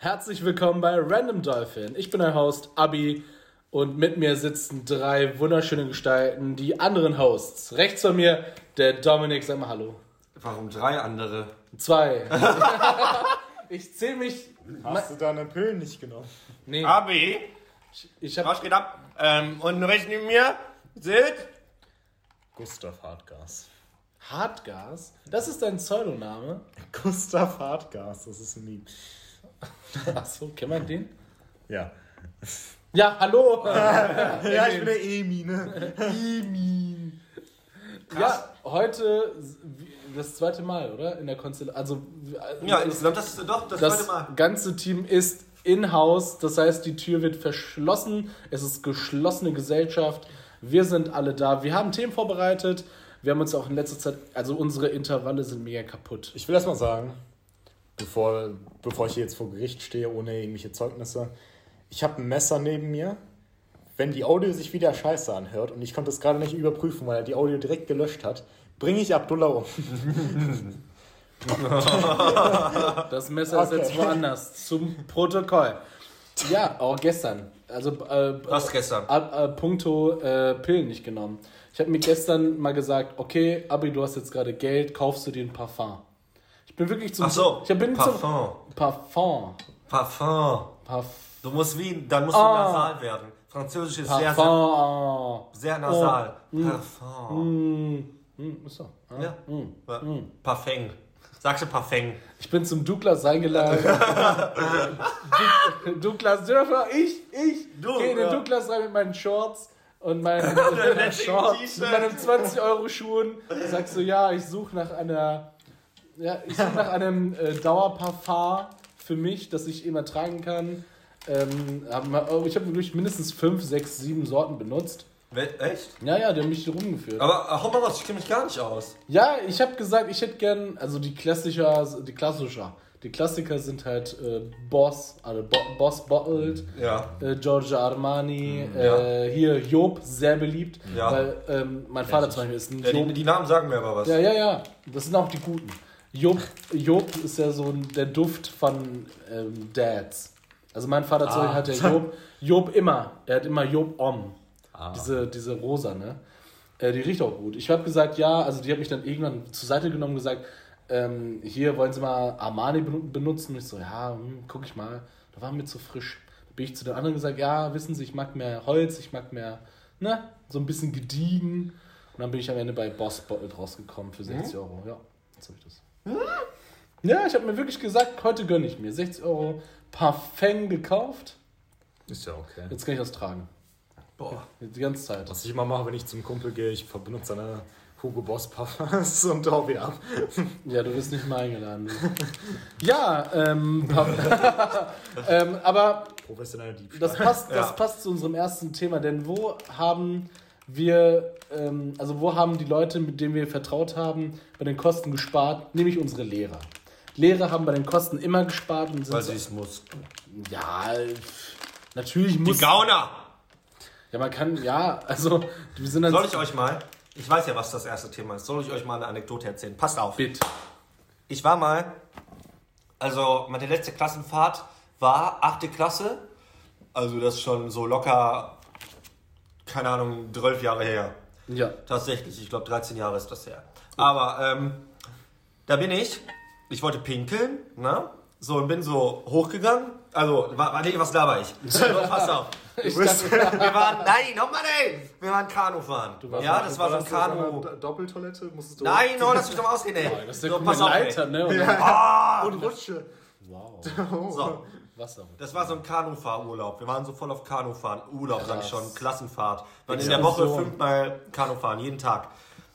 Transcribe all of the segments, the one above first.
Herzlich willkommen bei Random Dolphin. Ich bin euer Host Abi und mit mir sitzen drei wunderschöne Gestalten, die anderen Hosts. Rechts von mir der Dominik, sag mal Hallo. Warum drei andere? Zwei. ich zähle mich. Hast du deine Pillen nicht genommen? Nee, Abi, ich hab. was geht ab? Ähm, und rechts neben mir sind... Gustav Hartgas. Hartgas? Das ist dein Pseudoname? Gustav Hartgas, das ist ein Lied. Achso, kennt man den? Ja. Ja, hallo! Ja, ich bin der Emi, ne? Emin. Ja, heute das zweite Mal, oder? In der Konstellation. Also, Ja, insgesamt, das ist doch das, das zweite Mal. ganze Team ist in-house, das heißt, die Tür wird verschlossen. Es ist geschlossene Gesellschaft. Wir sind alle da. Wir haben Themen vorbereitet. Wir haben uns auch in letzter Zeit, also unsere Intervalle sind mega kaputt. Ich will erst mal sagen, bevor, bevor ich hier jetzt vor Gericht stehe, ohne irgendwelche Zeugnisse, ich habe ein Messer neben mir. Wenn die Audio sich wieder scheiße anhört und ich konnte es gerade nicht überprüfen, weil er die Audio direkt gelöscht hat, bringe ich Abdullah um. Das Messer ist Okay. jetzt woanders. Zum Protokoll. Ja, auch gestern. Also äh, Was gestern? Ab, äh, puncto äh, Pillen nicht genommen. Ich habe mir gestern mal gesagt, okay, Abi, du hast jetzt gerade Geld, kaufst du dir ein Parfum. Ich bin wirklich zum... Ach so, ich bin Parfum. Zum, Parfum. Parfum. Parf Du musst wie, dann musst du Ah. nasal werden. Französisch ist sehr, sehr, Parfum. sehr nasal. Oh. Parfum. Hm, hm, ist so. Ja. Ja. Ja. Parfum. Sagst du Parfum? Ich bin zum Douglas eingeladen. Douglas Dörfer, ich, ich, Du, gehe in den ja. Douglas rein mit meinen Shorts und meinen Shorts, mit meinen 20 Euro Schuhen. Sagst du, ja, ich suche nach einer, ja, ich suche nach einem äh, Dauerparfum für mich, das ich immer tragen kann. Ähm, hab mal- ich habe wirklich mindestens 5, 6, 7 Sorten benutzt. Echt? Ja, ja, die haben mich hier rumgeführt. Aber äh, hau mal raus, ich kenne mich gar nicht aus. Ja, ich habe gesagt, ich hätte gern, also die Klassiker, die Klassiker, die Klassiker sind halt äh, Boss, also Bo Boss Bottled, Ja. äh, Giorgio Armani, ja. äh, hier Job, sehr beliebt, Ja. weil ähm, mein Vater zum Beispiel ist ein ja die, Job. die Namen sagen mir aber was. Ja, ja, ja, das sind auch die guten. Job, Job ist ja so der Duft von ähm, Dads. Also mein Vater Ah. Hat ja Job, Job immer, er hat immer Job Om. Ah. Diese, diese rosa, ne? Äh, die riecht auch gut. Ich habe gesagt, ja, also die hat mich dann irgendwann zur Seite genommen und gesagt, ähm, hier wollen Sie mal Armani benu- benutzen. Und ich so, ja, hm, guck ich mal. Da war mir zu frisch. Da bin ich zu den anderen gesagt, ja, wissen Sie, ich mag mehr Holz, ich mag mehr, ne, so ein bisschen gediegen. Und dann bin ich am Ende bei Boss Bottled rausgekommen für 60 Euro. Ja, jetzt habe ich das. Ja, ich habe mir wirklich gesagt, heute gönne ich mir 60 Euro Parfum gekauft. Ist ja okay. Jetzt kann ich das tragen. Boah. Die ganze Zeit. Was ich immer mache, wenn ich zum Kumpel gehe, ich benutze seine Hugo Boss Parfums und hau wieder ab. Ja, du bist nicht mal eingeladen. ja, ähm, ähm, aber Professioneller Diebstahl. das passt, das Ja. passt zu unserem ersten Thema, denn wo haben wir, ähm, also wo haben die Leute, mit denen wir vertraut haben, bei den Kosten gespart? Nämlich unsere Lehrer. Lehrer haben bei den Kosten immer gespart und sind Weil sie es muss. ja, natürlich Die muss, Gauner! ja, man kann, ja, also wir sind dann Soll ich euch mal, ich weiß ja, was das erste Thema ist, soll ich euch mal eine Anekdote erzählen? Passt auf. Bitte. Ich war mal, also meine letzte Klassenfahrt war achte Klasse, also das ist schon so locker, keine Ahnung, 12 Jahre her. Ja. Tatsächlich, ich glaube 13 Jahre ist das her. Aber ähm, da bin ich, ich wollte pinkeln, ne? So, und bin so hochgegangen. Also, war, war nee, was da war ich? So, pass auf. Ich dachte, Wir waren, nein, nochmal ey! Wir waren Kanu fahren. warst Ja, das war so ein Kanu. Doppeltoilette musstest du. Nein, no, lass mich doch mal ausreden, ey. das ist so, pass auf, Leiter, ey. ne? Und Ah, Und Rutsche. wow. so. Wasser. Das war so ein Kanufahrurlaub. Wir waren so voll auf Kanufahren. Urlaub, sag ich schon. Klassenfahrt. Wir waren in Ja. der Woche So. fünfmal Kanu fahren, jeden Tag.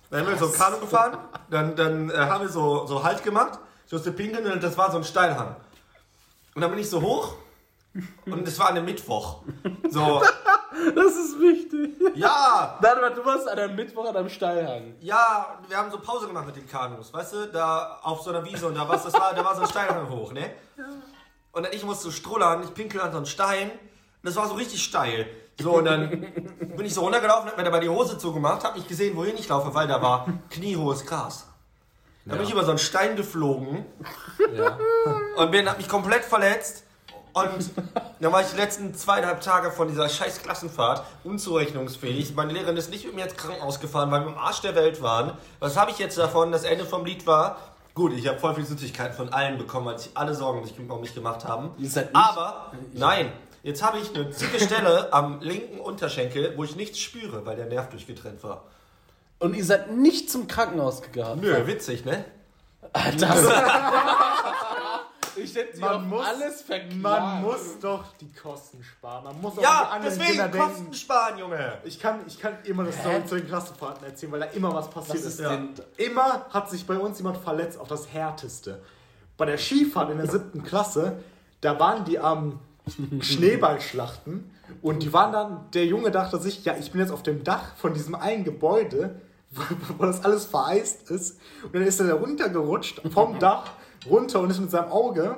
Dann haben wir so Kanu gefahren, dann, dann äh, haben wir so, so Halt gemacht. Ich musste pinkeln und das war so ein Steilhang. Und dann bin ich so hoch und es war an einem Mittwoch. So, Das ist wichtig. ja, Warte mal, du warst an einem Mittwoch an einem Steilhang. ja, wir haben so Pause gemacht mit den Kanus, weißt du, da auf so einer Wiese und da, das war, da war so ein Steilhang hoch, ne? Und dann ich musste strullern, ich pinkel an so einen Stein und das war so richtig steil. So, und dann bin ich so runtergelaufen, hab mir dabei die Hose zugemacht, hab nicht gesehen, wohin ich laufe, weil da war kniehohes Gras. Dann bin ich über so einen Stein geflogen Ja. und bin, hab mich komplett verletzt Und dann war ich die letzten zweieinhalb Tage von dieser scheiß Klassenfahrt unzurechnungsfähig. Meine Lehrerin ist nicht mit mir ins Krankenhaus gefahren, weil wir am Arsch der Welt waren. Was habe ich jetzt davon? Das Ende vom Lied war, gut, ich habe voll viel Süßigkeiten von allen bekommen, weil sich alle Sorgen um mich gemacht haben. Aber, nein, jetzt habe ich eine dicke Stelle am linken Unterschenkel, wo ich nichts spüre, weil der Nerv durchgetrennt war. Und ihr seid nicht zum Krankenhaus gegangen. Nö, witzig, ne? Das. ich hätte Man muss- alles verklagt. Man muss doch die Kosten sparen. Man muss auch an die Ja, anderen deswegen Kinder Kosten denken. sparen, Junge. Ich kann, ich kann immer das Story zu den Klassenfahrten erzählen, weil da immer was passiert Was ist. denn- Immer hat sich bei uns jemand verletzt, auf das Härteste. Bei der Skifahrt in der siebten Klasse, da waren die am Schneeballschlachten und die waren dann, der Junge dachte sich, ja, ich bin jetzt auf dem Dach von diesem einen Gebäude, wo, wo das alles vereist ist. Und dann ist er da runtergerutscht vom Dach runter und ist mit seinem Auge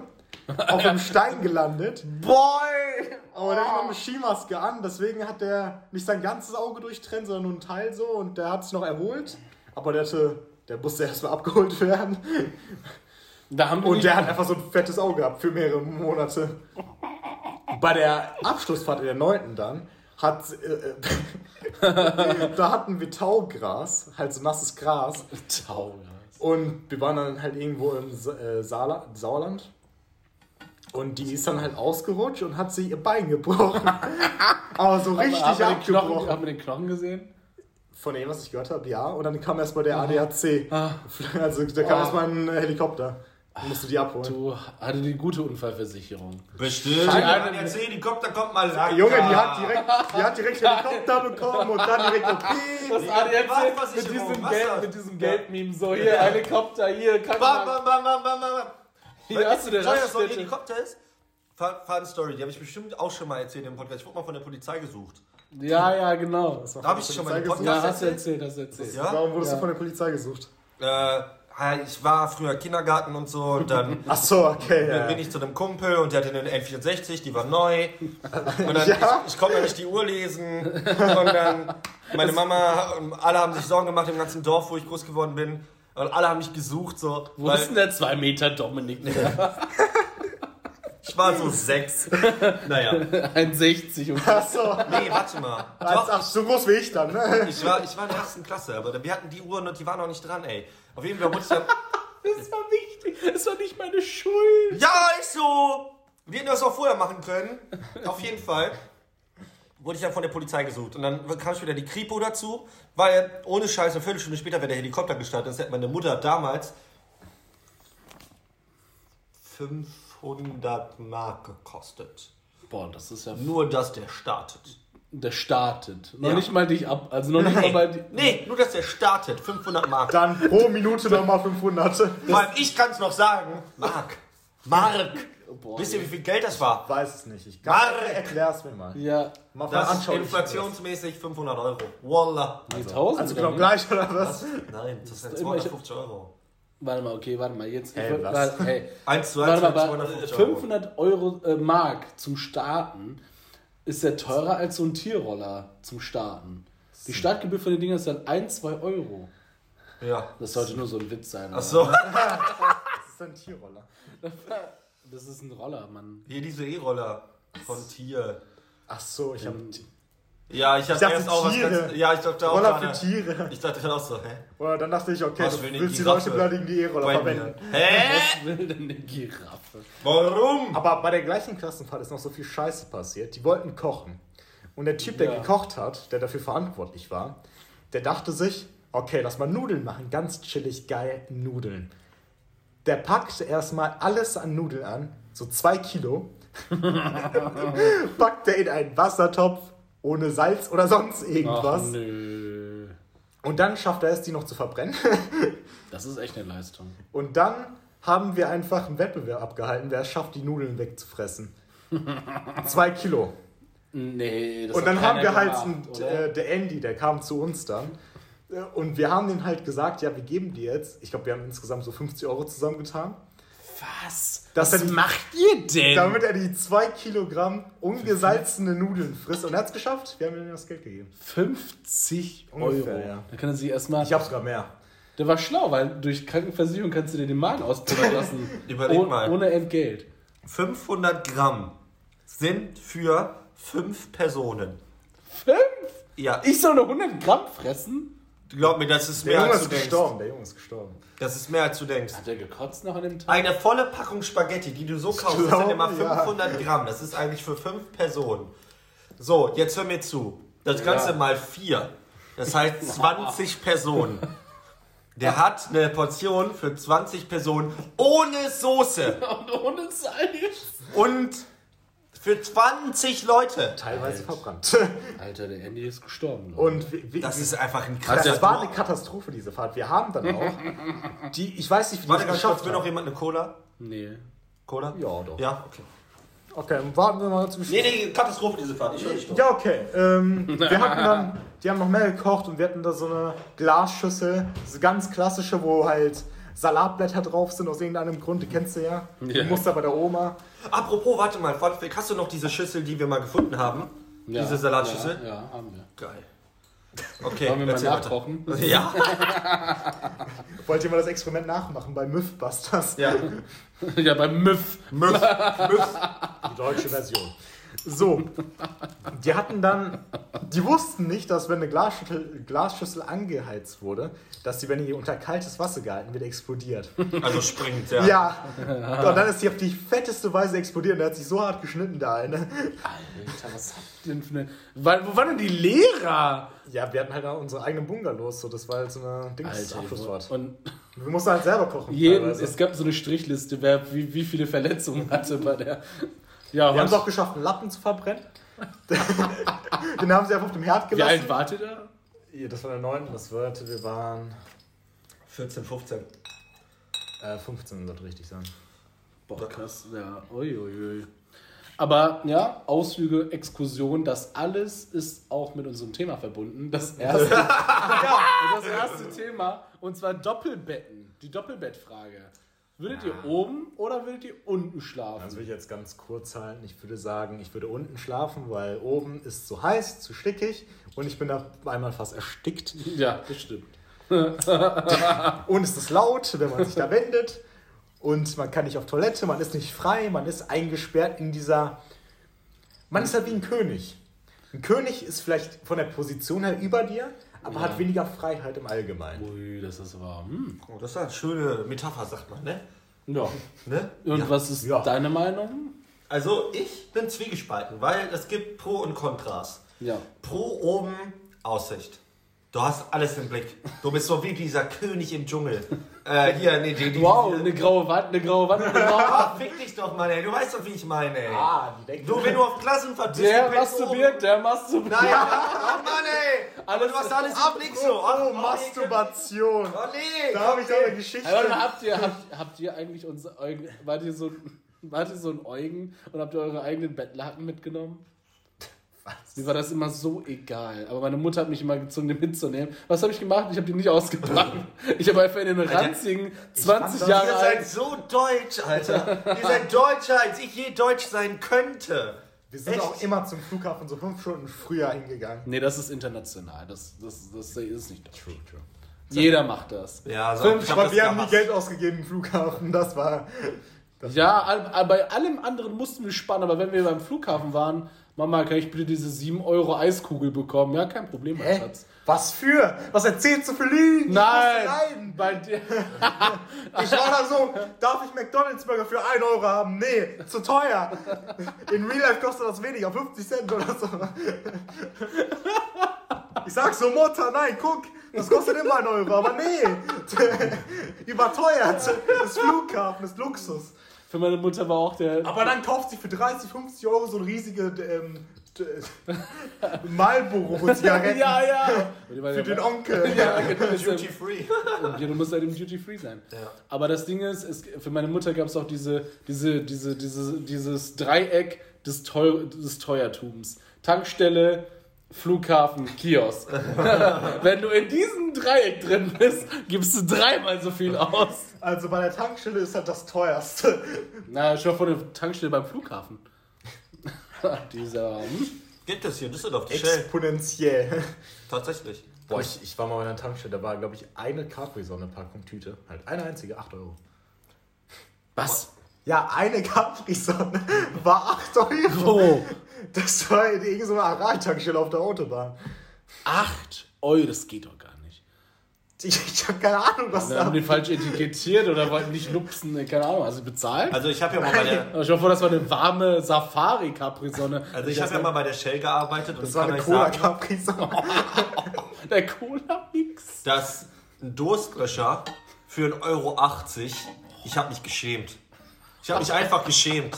auf einem Stein gelandet. Boy! Aber der hat noch eine Skimaske an, deswegen hat der nicht sein ganzes Auge durchtrennt, sondern nur ein Teil so und der hat sich noch erholt. Aber der hatte, der musste erstmal abgeholt werden. Und der hat einfach so ein fettes Auge gehabt für mehrere Monate. Bei der Abschlussfahrt in der 9. dann hat, äh, äh, da hatten wir Taugras, halt so nasses Gras. Tauger. Und wir waren dann halt irgendwo im äh, Saarla Sauerland. Und die ist dann halt ausgerutscht und hat sich ihr Bein gebrochen. Aber so richtig haben wir, den Knochen, abgebrochen. haben wir den Knochen gesehen? Von dem, was ich gehört habe, ja. Und dann kam erst mal der ADAC. Ah. Also da kam Ah. erst mal ein Helikopter. Musst du die abholen. Du hatte die gute Unfallversicherung. Bestimmt. Scheiße. Der C-Helikopter kommt mal lang. Junge, die hat direkt, die hat direkt Helikopter bekommen und dann direkt piep. Das Nee, ADAC mit diesem Geld, mit diesem Geldmeme so hier Helikopter hier Bam, Krankenwagen. bam, bam, bam, bam, bam. Hier hast du den Teuer so ein. Helikopter ist? Fun Fun Story, die habe ich bestimmt auch schon mal erzählt im Podcast. Ich wurde mal von der Polizei gesucht. Ja, ja, genau. Das war Da hab von ich schon mal Polizei Ja, hast du erzählt, hast du erzählt. Ja? gesucht. Warum wurdest Ja. du von der Polizei gesucht? Äh, ich war früher Kindergarten und so und dann Ach so, okay. Ja, bin ja. ich zu einem Kumpel und der hatte eine N64, die war neu. Und dann, Ja. ich, ich konnte nicht die Uhr lesen. Und dann, meine Mama, und alle haben sich Sorgen gemacht im ganzen Dorf, wo ich groß geworden bin. Und alle haben mich gesucht, so. Wo weil ist denn der 2 Meter Dominik? ich war so sechs. Naja. 1,60 und Ach so. Nee, warte mal. Ach, Doch, ach, so groß wie ich dann, ne? ich war, ich war in der ersten Klasse, aber wir hatten die Uhren und die waren noch nicht dran, ey. Auf jeden Fall wurde ich dann. Das war wichtig. Das war nicht meine Schuld. Ja, ist so! Wir hätten das auch vorher machen können. Auf jeden Fall. Wurde ich dann von der Polizei gesucht. Und dann kam später die Kripo dazu, weil ohne Scheiß eine Viertelstunde später wäre der Helikopter gestartet. Das hätte meine Mutter damals 500 Mark gekostet. Boah, das ist ja. Nur, dass der startet. Der startet. Noch Ja. nicht mal dich ab. Also noch nicht mal bei. Nee, nee, nur, dass der startet. 500 Mark. Dann pro Minute nochmal 500. Vor allem, ich kann es noch sagen. Mark. Mark. Boah, Wisst ihr, wie viel Geld das war? Weiß es nicht. Ich Mark. erklär's mir mal. Ja. Mal Das ist veranschaulichen. inflationsmäßig 500 Euro. Wallah. Nee, 1000. Also oder genau wie? gleich, oder was? Nein, das sind immer- 250 Euro. Warte mal, okay, warte mal. Jetzt. Hey, ich, was? warte, hey. 1 zu 1 Warte mal, für aber 250 Euro. 500 Euro äh, Mark zum Starten ist ja teurer als so ein Tierroller zum Starten. Die Startgebühr für den Ding ist dann 1, 2 Euro. Ja. Das sollte nur so ein Witz sein. Ach so. Das ist ein Tierroller. Das ist ein Roller, Mann. Hier diese E-Roller von Tier. Ach so, ich hab Ja, ich dachte erst auch was Tiere. ganz. Ja, ich dachte auch Roller für gerade. Tiere. Ich dachte dann auch so, hä? Oder dann dachte ich, okay, Was du willst die? Leute beleidigen, die E-Roller Bei verwenden. Hä? Was will denn eine Giraffe? Warum? Aber bei der gleichen Klassenfahrt ist noch so viel Scheiße passiert. Die wollten kochen. Und der Typ, der Ja. gekocht hat, der dafür verantwortlich war, der dachte sich, okay, lass mal Nudeln machen. Ganz chillig, geil, Nudeln. Der packt erstmal alles an Nudeln an, so zwei Kilo, packt er in einen Wassertopf ohne Salz oder sonst Ach, irgendwas. nö. Und dann schafft er es, die noch zu verbrennen. Das ist echt eine Leistung. Und dann haben wir einfach einen Wettbewerb abgehalten, wer es schafft, die Nudeln wegzufressen. Zwei Kilo. Nee, das Und dann haben wir halt einen, äh, der Andy, der kam zu uns dann. Äh, Und wir haben den halt gesagt, ja, wir geben dir jetzt, ich glaube, wir haben insgesamt so 50 Euro zusammengetan, Was? Dass Was er macht ihr denn? damit er die zwei Kilogramm ungesalzene Nudeln frisst. Und er hat es geschafft, wir haben ihm das Geld gegeben. 50 Ungefähr, Euro. ja. Da kann er sich erstmal. Ich habe sogar mehr. Der war schlau, weil durch Krankenversicherung kannst du dir den Magen auspullern lassen. Überleg Oh- mal. Ohne Entgelt. 500 Gramm sind für fünf Personen. Fünf? Ja, Ich soll nur 100 Gramm fressen? Glaub mir, das ist Der mehr Junge als ist du denkst. gestorben, der Junge ist gestorben. Das ist mehr als du denkst. Hat der gekotzt noch an dem Tag? Eine volle Packung Spaghetti, die du so kaufst, das sind immer ja. 500 Gramm. Das ist eigentlich für fünf Personen. So, jetzt hör mir zu. Das Ganze Ja. mal vier. Das heißt 20 Personen. Der hat eine Portion für 20 Personen ohne Soße Und ohne Salz. und für 20 Leute. Teilweise verbrannt. Alter, der Andy ist gestorben. Und wie, wie, Das ist einfach ein das krasser war eine Katastrophe, diese Fahrt. Wir haben dann auch die, ich weiß nicht, wie die Warte es ganz kurz, will noch jemand eine Cola? Nee. Cola? Ja, doch. Ja, okay. Okay, warten wir mal zum Schluss. Nee, nee, Katastrophe diese Fahrt. Ich höre. Ja, okay. Ähm, wir hatten dann, die haben noch mehr gekocht und wir hatten da so eine Glasschüssel, so ganz klassische, wo halt Salatblätter drauf sind aus irgendeinem Grund, die kennst du ja. Du musst da bei der Oma. Apropos, warte mal, Fact, hast du noch diese Schüssel, die wir mal gefunden haben? Ja, Diese Salatschüssel? Ja, ja, haben wir. Geil. Okay, Wollen wir mal nachkochen? Ja. Wollt ihr mal das Experiment nachmachen bei Mythbusters? ja. ja, beim Müff. Müff. Müff. Die deutsche Version. So, die hatten dann, die wussten nicht, dass wenn eine Glasschüssel, Glasschüssel angeheizt wurde, dass die, wenn die unter kaltes Wasser gehalten wird, explodiert. Also springt, ja. Ja, und dann ist die auf die fetteste Weise explodiert und der hat sich so hart geschnitten, der eine. Alter, was habt ihr denn für eine. Wo waren denn die Lehrer? Ja, wir hatten halt auch unsere eigenen Bungalows, so das war halt so eine Alter, Dings-Abschlussfahrt. und Wir mussten halt selber kochen. jeden, teilweise. es gab so eine Strichliste, wer wie, wie viele Verletzungen hatte bei der. Ja, wir haben es auch geschafft, einen Lappen zu verbrennen. Den haben sie einfach auf dem Herd wie gelassen. alt wart ihr da? Ja, das war der 9. Das wird, wir waren 14, 15. äh, 15, sollte richtig sein. Boah, krass, ja. Uiuiui. Aber ja, Ausflüge, Exkursion, das alles ist auch mit unserem Thema verbunden. Das erste, ja, das erste Thema, und zwar Doppelbetten. Die Doppelbettfrage. Würdet ihr oben oder würdet ihr unten schlafen? Das will ich jetzt ganz kurz halten. Ich würde sagen, ich würde unten schlafen, weil oben ist zu heiß, zu stickig und ich bin da einmal fast erstickt. ja, bestimmt. Und es ist laut, wenn man sich da wendet. Und man kann nicht auf Toilette, man ist nicht frei, man ist eingesperrt in dieser. Man ist halt wie ein König. Ein König ist vielleicht von der Position her über dir, aber Ja. hat weniger Freiheit im Allgemeinen. Ui, das ist aber. Hm. Oh, das ist eine schöne Metapher, sagt man, ne? Ja. ne? Und Ja. was ist Ja. deine Meinung? Also, ich bin zwiegespalten, weil es gibt Pro und Kontras. Ja. Pro oben Aussicht. Du hast alles im Blick. Du bist so wie dieser König im Dschungel. Äh, hier, nee, die, die, Wow, die, eine graue Wand, eine graue Wand, eine graue Wand. Ah, fick dich doch mal, ey. Du weißt doch, wie ich meine, ey. Ah, die denken. Du, wenn du auf Klassenfahrt bist, Der masturbiert, der masturbiert. Naja, oh Mann, ey. Aber du hast alles im Blick so. Ach, Oh, oh, Masturbation. Oh, nee. Da habe ich doch eine Geschichte. Mal, habt ihr, habt, habt ihr eigentlich unser Eugen, wart ihr so, wart ihr so ein Eugen und habt ihr eure eigenen Bettlaken mitgenommen? Was? Mir war das immer so egal. Aber meine Mutter hat mich immer gezwungen, den mitzunehmen. Was habe ich gemacht? Ich habe die nicht ausgepackt. Ich habe einfach in den ranzigen 20 das- Jahre Ihr seid so deutsch, Alter. Ihr seid deutscher, als ich je deutsch sein könnte. Wir sind Echt? auch immer zum Flughafen so fünf Stunden früher hingegangen. Nee, das ist international. Das, das, das ist nicht deutsch. True, true. Jeder macht das. Ja, so, Fünf, ich hab aber das wir haben nie. Geld ausgegeben im Flughafen. Das war. Ja, all- all- bei allem anderen mussten wir sparen, aber wenn wir beim Flughafen waren, Mama, kann ich bitte diese 7 Euro Eiskugel bekommen? Ja, kein Problem, mein Hä? Schatz. Was für? Was erzählst du für Lügen? Ich Nein! leiden. Bei dir. Ich war da so, darf ich McDonalds Burger für 1 Euro haben? Nee, zu teuer. In Real Life kostet das weniger, 50 Cent oder so. Ich sag so, Mutter, nein, guck, das kostet immer 1 Euro, aber nee. Überteuert. Das Flughafen, das Luxus. Für meine Mutter war auch der. Aber dann kauft sie für 30, 50 Euro so eine riesige ähm, Marlboro-Zigaretten ja, ja. Für ja- den Onkel. Ja, genau. Duty free. Ja, du musst halt im Duty Free sein. Ja. Aber das Ding ist, es, für meine Mutter gab es auch diese, diese, diese, diese, dieses Dreieck des, Teu des Teuertums. Tankstelle, Flughafen, Kiosk. Wenn du in diesem Dreieck drin bist, gibst du dreimal so viel aus. Also bei der Tankstelle ist halt das teuerste. Na, schau vor der Tankstelle beim Flughafen. Dieser. Hm? Gibt es hier in Düsseldorf, die Shell. Exponentiell. Tatsächlich. Boah, ich, ich war mal bei einer Tankstelle, da war, glaube ich, eine Capri-Sonne-Packung Tüte. Halt eine einzige, 8 Euro. Was? Ja, eine Capri-Sonne war 8 Euro. Oh, Das war in irgendeiner Aral-Tankstelle auf der Autobahn. 8 Euro, das geht doch gar nicht. Ich, ich habe keine Ahnung, was Wir da... haben den falsch etikettiert oder wollten nicht lupsen, ne, keine Ahnung, also bezahlt? Also ich habe ja mal bei der, ich hoffe, das war eine warme Safari-Capri-Sonne. also ich habe ja mal bei der Shell gearbeitet und Das war kann eine euch sagen, Cola-Capri-Sonne. Der Cola-Mix. dass ein Durstlöscher für 1,80 Euro, ich habe mich geschämt. Ich habe mich einfach geschämt.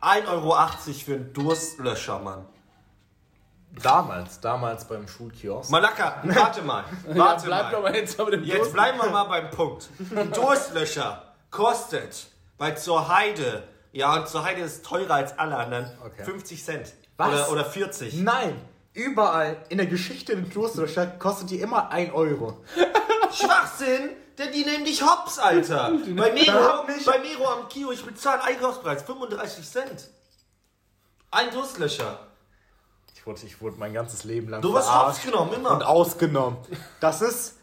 1,80 Euro für einen Durstlöscher, Mann. Damals, damals beim Schulkiosk. Malaka, warte mal. Ja, Warte bleib mal. jetzt mit dem Jetzt Durst. bleiben wir mal beim Punkt. Ein Durstlöscher kostet bei zur Heide, ja, und zur Heide ist teurer als alle anderen, Okay. 50 Cent. Was? Oder, oder 40. Nein, überall in der Geschichte in Klosterlöscher kostet die immer 1 Euro. Schwachsinn! Denn die nehmen dich hops, Alter. Bei nicht. bei Mero am Kio, ich bezahle Einkaufspreis 35 Cent. Ein Durstlöscher. Ich wurde, ich wurde mein ganzes Leben lang Du wirst hops genommen, und immer. ausgenommen. Das ist...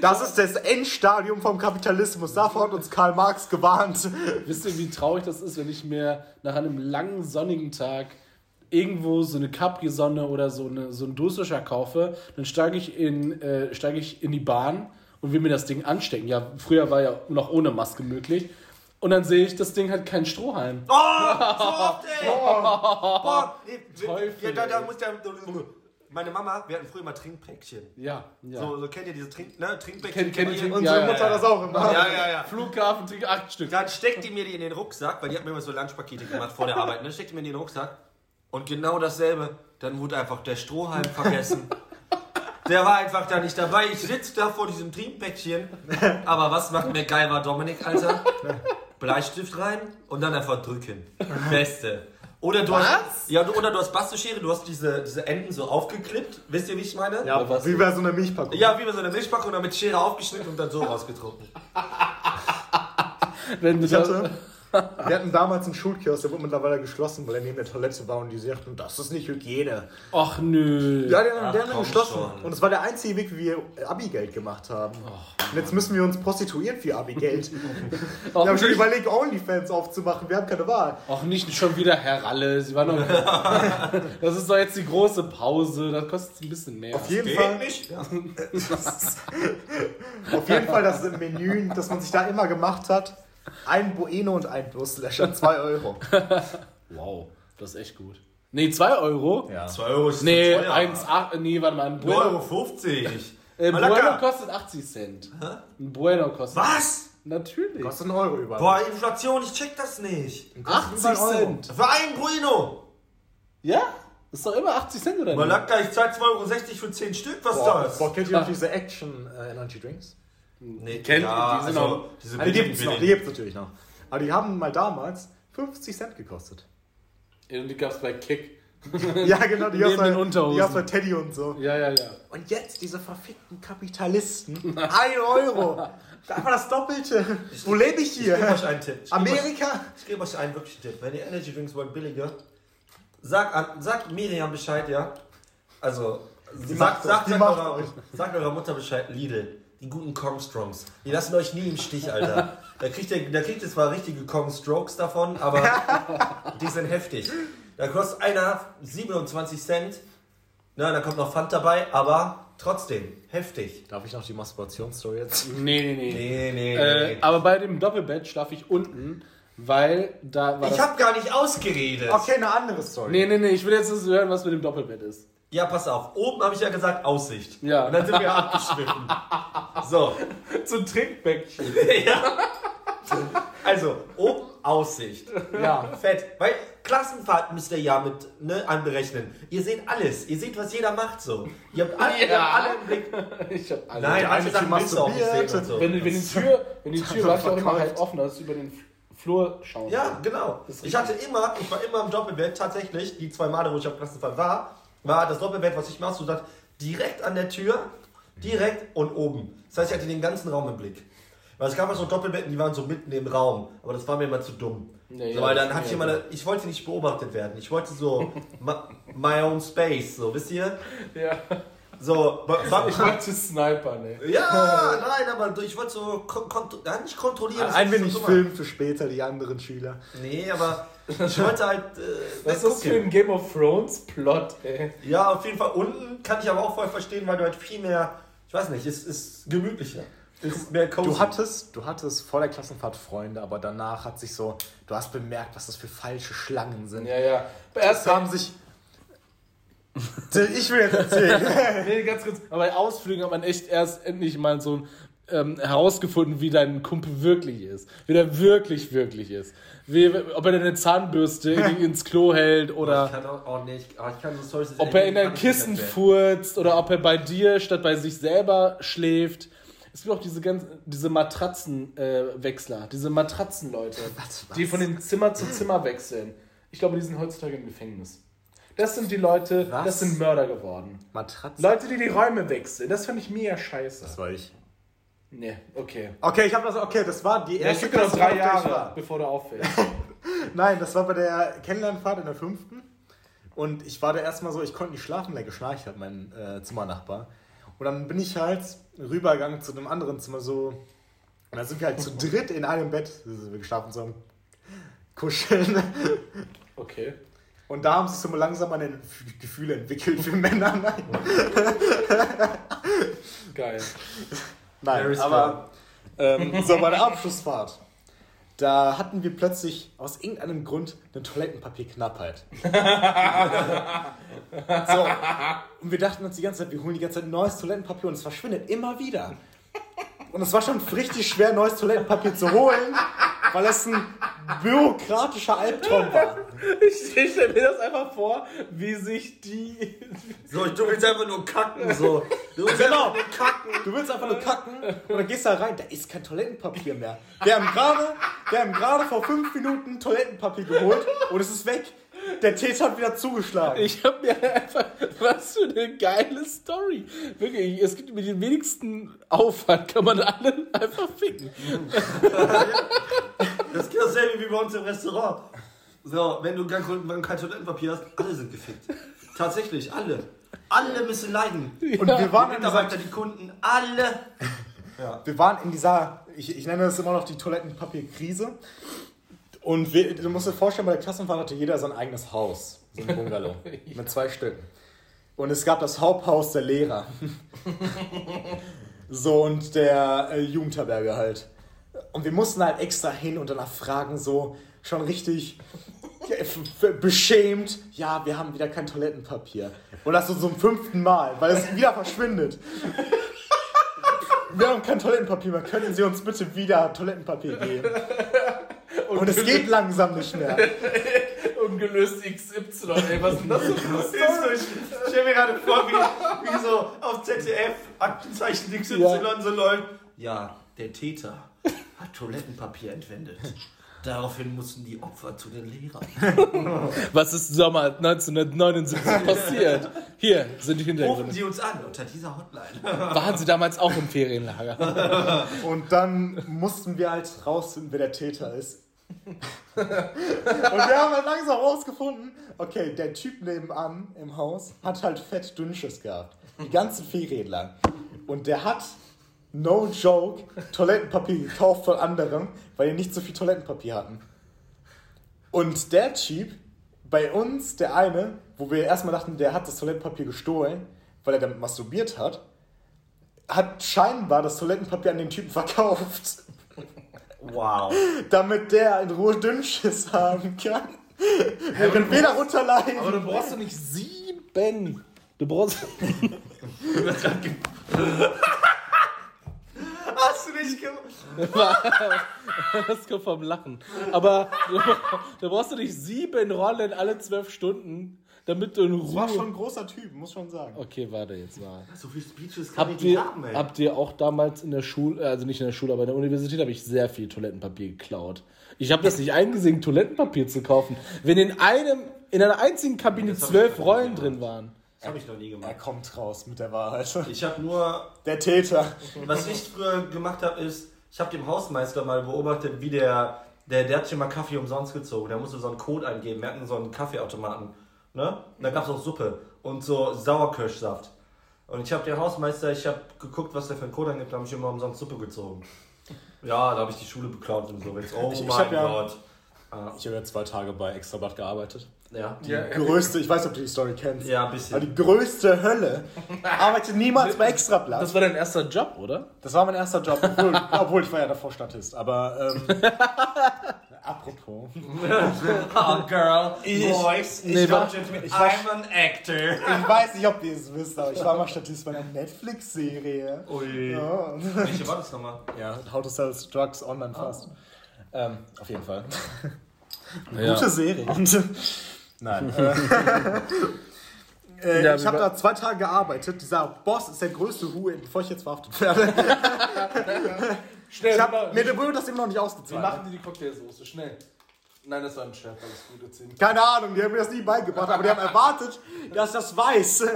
Das ist das Endstadium vom Kapitalismus. Davor hat uns Karl Marx gewarnt. Wisst ihr, wie traurig das ist, wenn ich mir nach einem langen sonnigen Tag irgendwo so eine Capri-Sonne oder so, eine, so einen Durstlöscher kaufe, dann steige ich, in, äh, steige ich in die Bahn und will mir das Ding anstecken. Ja, früher war ja noch ohne Maske möglich. Und dann sehe ich, das Ding hat keinen Strohhalm. Oh, so oft, ey. Boah, nee, Teufel, ja, da, da muss der, meine Mama, wir hatten früher mal Trinkpäckchen. Ja, ja. So, so kennt ihr diese Trink, ne, Trinkpäckchen? Kenn- kenn ich, Kennt ihr? Trink- Unsere Ja, Mutter ja, hat das auch immer. Ja, ja, ja. Flughafen, trinke acht Stück. Dann steckt die mir die in den Rucksack, weil die hat mir immer so Lunchpakete gemacht vor der Arbeit. Ne? Steckt die mir in den Rucksack und genau dasselbe. Dann wurde einfach der Strohhalm vergessen. Der war einfach da nicht dabei. Ich sitze da vor diesem Trinkpäckchen. Aber was macht MacGyver Dominik, Alter? Bleistift rein und dann einfach drücken. Beste. Oder du hast, ja, du, oder du hast Basteschere, du hast diese, diese Enden so aufgeklippt. Wisst ihr, wie ich meine? Ja, was- wie bei so einer Milchpackung. Ja, wie bei so einer Milchpackung, dann mit Schere aufgeschnitten und dann so rausgetrunken. Wenn du Ich hatte, wir hatten damals einen Schulkiosk, der wurde mittlerweile geschlossen, weil er neben der Toilette war und die sagten, das ist nicht Hygiene. Ach nö. Ja, der, Ach, der hat dann komm geschlossen. schon. Und es war der einzige Weg, wie wir Abi-Geld gemacht haben. und jetzt müssen wir uns prostituieren für Abi-Geld. wir haben schon überlegt, Onlyfans aufzumachen. Wir haben keine Wahl. auch nicht schon wieder Herr Ralle. Sie war noch. das ist doch jetzt die große Pause. Das kostet ein bisschen mehr. Auf jeden, Fall, nicht? Ja. auf jeden Fall das Menü, das man sich da immer gemacht hat. Ein Bueno und ein Durstlöscher, 2 Euro. Wow, das ist echt gut. Nee, 2 Euro? Ja. 2 Euro ist Nee, zu teuer. 1,8. Nee, warte mal. Ein 9,50 Bueno, Euro. 50. äh, Malaka. Bueno kostet 80 Cent. Ein Bueno kostet. Was? Natürlich. Kostet einen Euro überall. Boah, Inflation, ich check das nicht. 80 überall Euro. Cent. Für ein Bueno. Ja? Ist doch immer 80 Cent oder nicht? Malaka, ich zahl 2,60 Euro für 10 Stück, was Boah, das? boah, kennt ihr noch diese Action äh, Energy Drinks? Nee, Kennt- ja, die sind also, auch- diese Ah, die billigen, gibt's noch, die gibt's natürlich noch. Aber die haben mal damals 50 Cent gekostet. Ja, die gab's bei Kick. Ja, genau, die Neben gab's bei, den Unterhosen. die gab's bei Teddy und so. Ja, ja, ja. Und jetzt diese verfickten Kapitalisten. 1 Euro. Einfach das Doppelte. Wo lebe ich Ich gebe hier? euch einen Tipp. Ich gebe euch, Amerika? ich gebe euch einen wirklichen Tipp. Wenn ihr Energy Drinks wollt, billiger, sag, an, sag Miriam Bescheid, ja? Also, sagt, sagt, sagt, eurer, sagt eurer Mutter Bescheid, Lidl. Die guten Kong Strongs. Die lassen euch nie im Stich, Alter. Da kriegt ihr, da kriegt ihr zwar richtige Kong Strokes davon, aber die sind heftig. Da kostet einer 27 Cent. Na, da kommt noch Pfand dabei, aber trotzdem, heftig. Darf ich noch die Masturbationsstory jetzt? Nee, nee, nee. Nee, nee, Äh, nee. aber bei dem Doppelbett schlaf ich unten, weil da war Ich das... hab gar nicht ausgeredet. Okay, eine andere Story. Nee, nee, nee, ich will jetzt hören, was mit dem Doppelbett ist. Ja, pass auf. Oben habe ich ja gesagt Aussicht. Ja. Und dann sind wir abgeschwiffen. So. Zum Trinkbäckchen. ja. Also, oben Aussicht. Ja. Fett. Weil Klassenfahrt müsst ihr ja mit ne, anberechnen. Ihr seht alles. Ihr seht, was jeder macht so. Ihr habt alle, ihr Ja. habt alle im Blick. Ich hab alle. Nein, manche Sachen willst du auch nicht sehen und so. Wenn, wenn die Tür, wenn die Tür war, ich auch immer halb offen, dass du über den Flur schauen Ja, genau. Ich hatte immer, ich war immer im Doppelbett, tatsächlich, die zwei Male, wo ich auf Klassenfahrt war, war das Doppelbett, was ich mir ausgesucht habe, direkt an der Tür, direkt und oben. Das heißt, ich hatte den ganzen Raum im Blick. Weil es gab auch so Doppelbetten, die waren so mitten im Raum, aber das war mir immer zu dumm. Ja, ja, so, weil dann hatte ich immer, eine, ich wollte nicht beobachtet werden. Ich wollte so my own space, so, wisst ihr? Ja. So, Ich wollte Sniper, ne? ja, nein, aber ich wollte so kon kont nicht kontrollieren. das Ein so wenig dummer. Film für später, die anderen Schüler. Nee, aber ich wollte halt. Äh, Was ist das für ein Game of Thrones Plot, ey? Ja, auf jeden Fall unten kann ich aber auch voll verstehen, weil du halt viel mehr, ich weiß nicht, es ist gemütlicher. Ist mehr cozy. Du hattest, du hattest vor der Klassenfahrt Freunde, aber danach hat sich so, du hast bemerkt, was das für falsche Schlangen sind. Ja, ja. Erst haben sich. Ich will jetzt erzählen. nee, ganz kurz. Aber bei Ausflügen hat man echt erst endlich mal so ähm, herausgefunden, wie dein Kumpel wirklich ist. Wie der wirklich, wirklich ist. Wie, ob er deine Zahnbürste in- ins Klo hält Ich oder kann auch, oh nee, ich, oh, ich kann so Stories ob er in dein Kissen furzt oder ob er bei dir statt bei sich selber schläft. Es gibt auch diese ganzen, diese Matratzenwechsler, äh, diese Matratzenleute, Was, was? die von den Zimmer zu Zimmer wechseln. Ich glaube, die sind heutzutage im Gefängnis. Das sind die Leute, Was? das sind Mörder geworden. Matratzen. Leute, die die Räume wechseln, das fand ich mega scheiße. Das war ich. Nee, okay. Okay, ich habe das. Okay, das war die Ja, ich erste gebe dir noch drei ich Jahre, bevor du auffällst. Nein, das war bei der Kennenlernfahrt in der fünften. Und ich war da erstmal so, ich konnte nicht schlafen, weil geschnarcht hat, mein äh, Zimmernachbar. Und dann bin ich halt rübergegangen zu einem anderen Zimmer so. Und dann sind wir halt zu dritt in einem Bett. Also wir geschlafen so am Kuscheln. Okay. Und da haben sich so langsam meine Gefühle entwickelt für Männer. Geil. Nein aber ähm, so bei der Abschlussfahrt. Da hatten wir plötzlich aus irgendeinem Grund eine Toilettenpapierknappheit. so, und wir dachten uns die ganze Zeit, wir holen die ganze Zeit neues Toilettenpapier und es verschwindet immer wieder. Und es war schon richtig schwer, neues Toilettenpapier zu holen, weil es ein bürokratischer Albtraum war. Ich, ich stelle mir das einfach vor, wie sich die. So, du willst einfach nur kacken, so. Du willst Genau. einfach nur kacken. Du willst einfach nur kacken und dann gehst du da rein, da ist kein Toilettenpapier mehr. Wir haben gerade, wir haben gerade vor fünf Minuten Toilettenpapier geholt und es ist weg. Der Täter hat wieder zugeschlagen. Ich habe mir einfach. Was für eine geile Story. Wirklich, es gibt mit dem wenigsten Aufwand, kann man alle einfach ficken. Das ist dasselbe wie bei uns im Restaurant. So, wenn du kein, kein Toilettenpapier hast, alle sind gefickt. Tatsächlich, alle. Alle müssen leiden. und wir Die waren in dieser, Mitarbeiter, die Kunden, alle. wir waren in dieser, ich, ich nenne das immer noch die Toilettenpapierkrise. Und wir, du musst dir vorstellen, bei der Klassenfahrt hatte jeder sein eigenes Haus. So ein Bungalow. Mit zwei Stücken. Und es gab das Haupthaus der Lehrer. so, und der äh, Jugendherberge halt. Und wir mussten halt extra hin und danach fragen, so schon richtig ja, beschämt, ja, wir haben wieder kein Toilettenpapier. Und das so zum fünften Mal, weil es wieder verschwindet. Wir haben kein Toilettenpapier mehr, können Sie uns bitte wieder Toilettenpapier geben? Und es geht langsam nicht mehr. Ungelöst XY, ey, was ist denn das für eine Ist so, ich stell mir gerade vor, wie, wie so auf ZDF, Aktenzeichen XY Ja. so läuft. Ja, der Täter hat Toilettenpapier entwendet. Daraufhin mussten die Opfer zu den Lehrern. Was ist Sommer 1979 passiert? Hier sind die Rufen Hintergründe. Sie uns an unter dieser Hotline. Waren Sie damals auch im Ferienlager? Und dann mussten wir halt rausfinden, wer der Täter ist. Und wir haben halt langsam rausgefunden, okay, der Typ nebenan im Haus hat halt fett Dünnschiss gehabt. Die ganzen Ferien lang. Und der hat, no joke, Toilettenpapier gekauft von anderen, weil die nicht so viel Toilettenpapier hatten. Und der Typ, bei uns, der eine, wo wir erstmal dachten, der hat das Toilettenpapier gestohlen, weil er damit masturbiert hat, hat scheinbar das Toilettenpapier an den Typen verkauft, Wow. damit der in Ruhe Dünnschiss haben kann. Während wir darunter leiden. Aber du brauchst doch nicht sieben. Du brauchst. Hast du nicht gemacht? Das kommt vom Lachen. Aber du, du brauchst doch nicht sieben Rollen alle zwölf Stunden, damit du in Das war Ruhe. schon ein großer Typ, muss schon sagen. Okay, warte jetzt mal. So viel Speeches kann Habt ich nicht ihr, haben, ey. habt ihr auch damals in der Schule, also nicht in der Schule, aber in der Universität habe ich sehr viel Toilettenpapier geklaut. Ich habe das nicht eingesehen, Toilettenpapier zu kaufen. Wenn in einem, in einer einzigen Kabine zwölf Rollen gemacht. drin waren. Das habe ich noch nie Er gemacht. kommt raus mit der Wahrheit. Ich habe nur Der Täter. Was ich früher gemacht habe, ist, ich habe dem Hausmeister mal beobachtet, wie der, der, der hat sich mal Kaffee umsonst gezogen. Der musste so einen Code eingeben. Wir hatten so einen Kaffeeautomaten. Ne? Und da gab es auch Suppe und so Sauerkirschsaft. Und ich habe den Hausmeister, ich habe geguckt, was der für einen Code angibt, da habe ich immer umsonst Suppe gezogen. Ja, da habe ich die Schule beklaut und so. Jetzt, oh Ich- ich mein hab ja- Gott. Ah, Ich habe ja zwei Tage bei Extrablatt gearbeitet. ja. Die Ja, größte, ich weiß nicht, ob du die Story kennst. Ja, ein Aber bisschen. die größte Hölle. Arbeitet niemals bei Extrablatt. Das war dein erster Job, oder? Das war mein erster Job, obwohl, obwohl ich war ja davor Statist. Aber ähm, apropos. Oh, girl, Ich- boys, nee, ich, wa- ich, ich war- I'm an actor. Ich weiß nicht, ob ihr es wisst, aber ich war mal Statist bei einer Netflix-Serie. Ui. Ja. Welche war das nochmal? ja, How to Sell Drugs Online Fast. Ähm, auf jeden Fall. Ja. Gute Serie. Nein. Äh, äh, Ja, ich habe da zwei Tage gearbeitet. Dieser Boss ist der größte Ruhe, bevor ich jetzt verhaftet werde. Schnell, Ich hab, mir wurde das immer noch nicht Wie ausgezahlt. machen die die Cocktailsoße? Schnell. Nein, das war ein Scherz, alles gut, erzählen. Keine Ahnung, die haben mir das nie beigebracht, aber die haben erwartet, dass ich das weiß.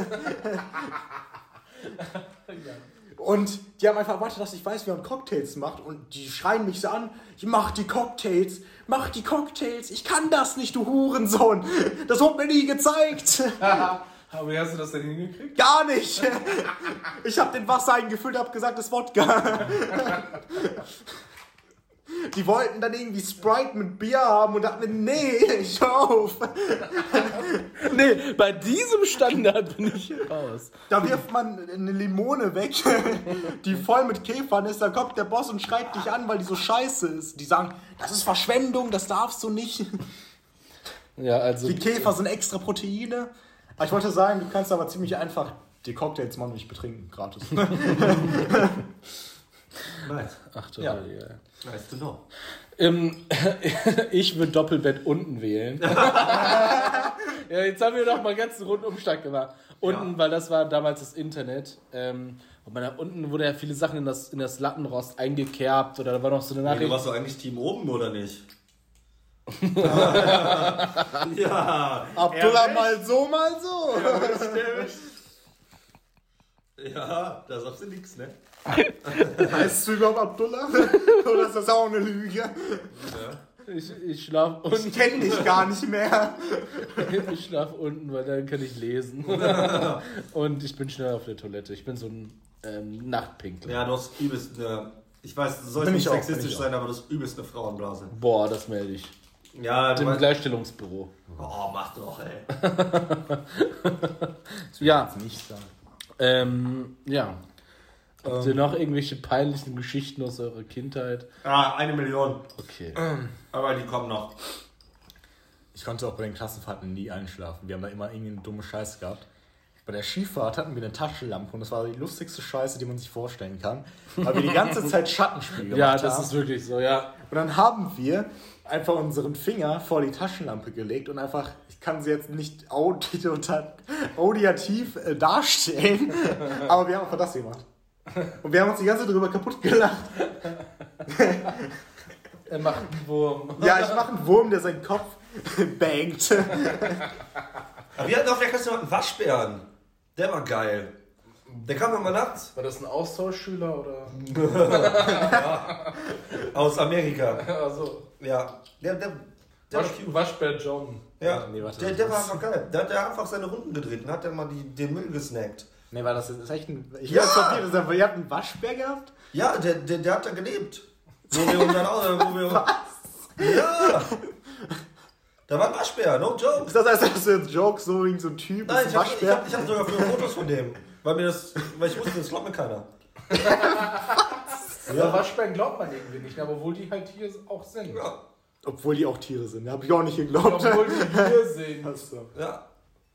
Und die haben einfach erwartet, dass ich weiß, wie man Cocktails macht. Und die schreien mich so an, ich mach die Cocktails, mach die Cocktails, ich kann das nicht, du Hurensohn. Das wurde mir nie gezeigt. Aber wie hast du das denn hingekriegt? Gar nicht. Ich habe den Wasser eingefüllt, hab gesagt, das ist Wodka. Die wollten dann irgendwie Sprite mit Bier haben und dachten, mir, nee, ich auf. Nee, bei diesem Standard bin ich raus. Da wirft man eine Limone weg, die voll mit Käfern ist. Dann kommt der Boss und schreit dich an, weil die so scheiße ist. Die sagen, das ist Verschwendung, das darfst du nicht. Ja, also. Die Käfer sind extra Proteine. Aber ich wollte sagen, du kannst aber ziemlich einfach die Cocktails mal nicht betrinken, gratis. Nice. Ach, Ja. total, ja. Nice to know. Ähm, ich würde Doppelbett unten wählen. ja, jetzt haben wir noch mal ganz einen Rundumschlag gemacht. Unten, Ja. weil das war damals das Internet. Ähm, und da unten wurde ja viele Sachen in das, in das Lattenrost eingekerbt oder da war noch so eine Nee, du Nachricht. warst doch eigentlich Team oben, oder nicht? ja. Abdullah mal so, mal so. Ja, da sagst du nichts, ne? Heißt du überhaupt Abdullah? Oder ist das auch eine Lüge? ich, ich schlaf Ich unten, kenne dich gar nicht mehr. ich schlaf unten, weil dann kann ich lesen. und ich bin schnell auf der Toilette. Ich bin so ein ähm, Nachtpinkler. Ja, du hast übelst eine. Ich weiß, du sollst nicht ich sexistisch ich sein, aber du hast übelst eine Frauenblase. Boah, das melde ich. Ja, weißt, Gleichstellungsbüro. Oh, mach doch, ey. Ja, Nicht sagen. ähm, ja. Habt ihr noch irgendwelche peinlichen Geschichten aus eurer Kindheit? Ah, eine Million. Okay. Aber die kommen noch. Ich konnte auch bei den Klassenfahrten nie einschlafen. Wir haben da immer irgendeine dumme Scheiße gehabt. Bei der Skifahrt hatten wir eine Taschenlampe und das war die lustigste Scheiße, die man sich vorstellen kann. Weil wir die ganze Zeit Schattenspiel gemacht Ja, haben. das ist wirklich so, ja. Und dann haben wir einfach unseren Finger vor die Taschenlampe gelegt und einfach, ich kann sie jetzt nicht audi- audiativ äh, darstellen, aber wir haben einfach das gemacht. Und wir haben uns die ganze Zeit darüber kaputt gelacht. Er macht einen Wurm. Ja, ich mache einen Wurm, der seinen Kopf bangt. Aber wir hatten auf der Klasse einen Waschbären. Der war geil. Der kam immer nachts War das ein Austauschschüler oder? aus Amerika. Also, Ja, der, der, der war Wasch, cute. Waschbär John. Ja, Nee, warte, der, das der war ist- einfach geil. Der hat einfach seine Runden gedreht und hat dann mal die, den Müll gesnackt. Nee, war das ist echt ein. Ich Ja! weiß nicht, ob ihr das ihr habt einen Waschbär gehabt? Ja, der, der, der hat da gelebt. Wo wir unseren Auto, wo wir. Ja! Da war ein Waschbär, no joke. Ist das heißt, dass du jetzt Joke so wegen so ein Typ Nein, ist ich ein habe ich Waschbär? hab, ich hab sogar früher Fotos von dem. Weil mir das. Weil ich wusste, das glaubt mir keiner. Ja, Waschbären glaubt man irgendwie nicht, aber obwohl die halt hier auch sind. Ja. Obwohl die auch Tiere sind. Da habe ich auch nicht geglaubt. Obwohl die hier sind. Achso. Ja.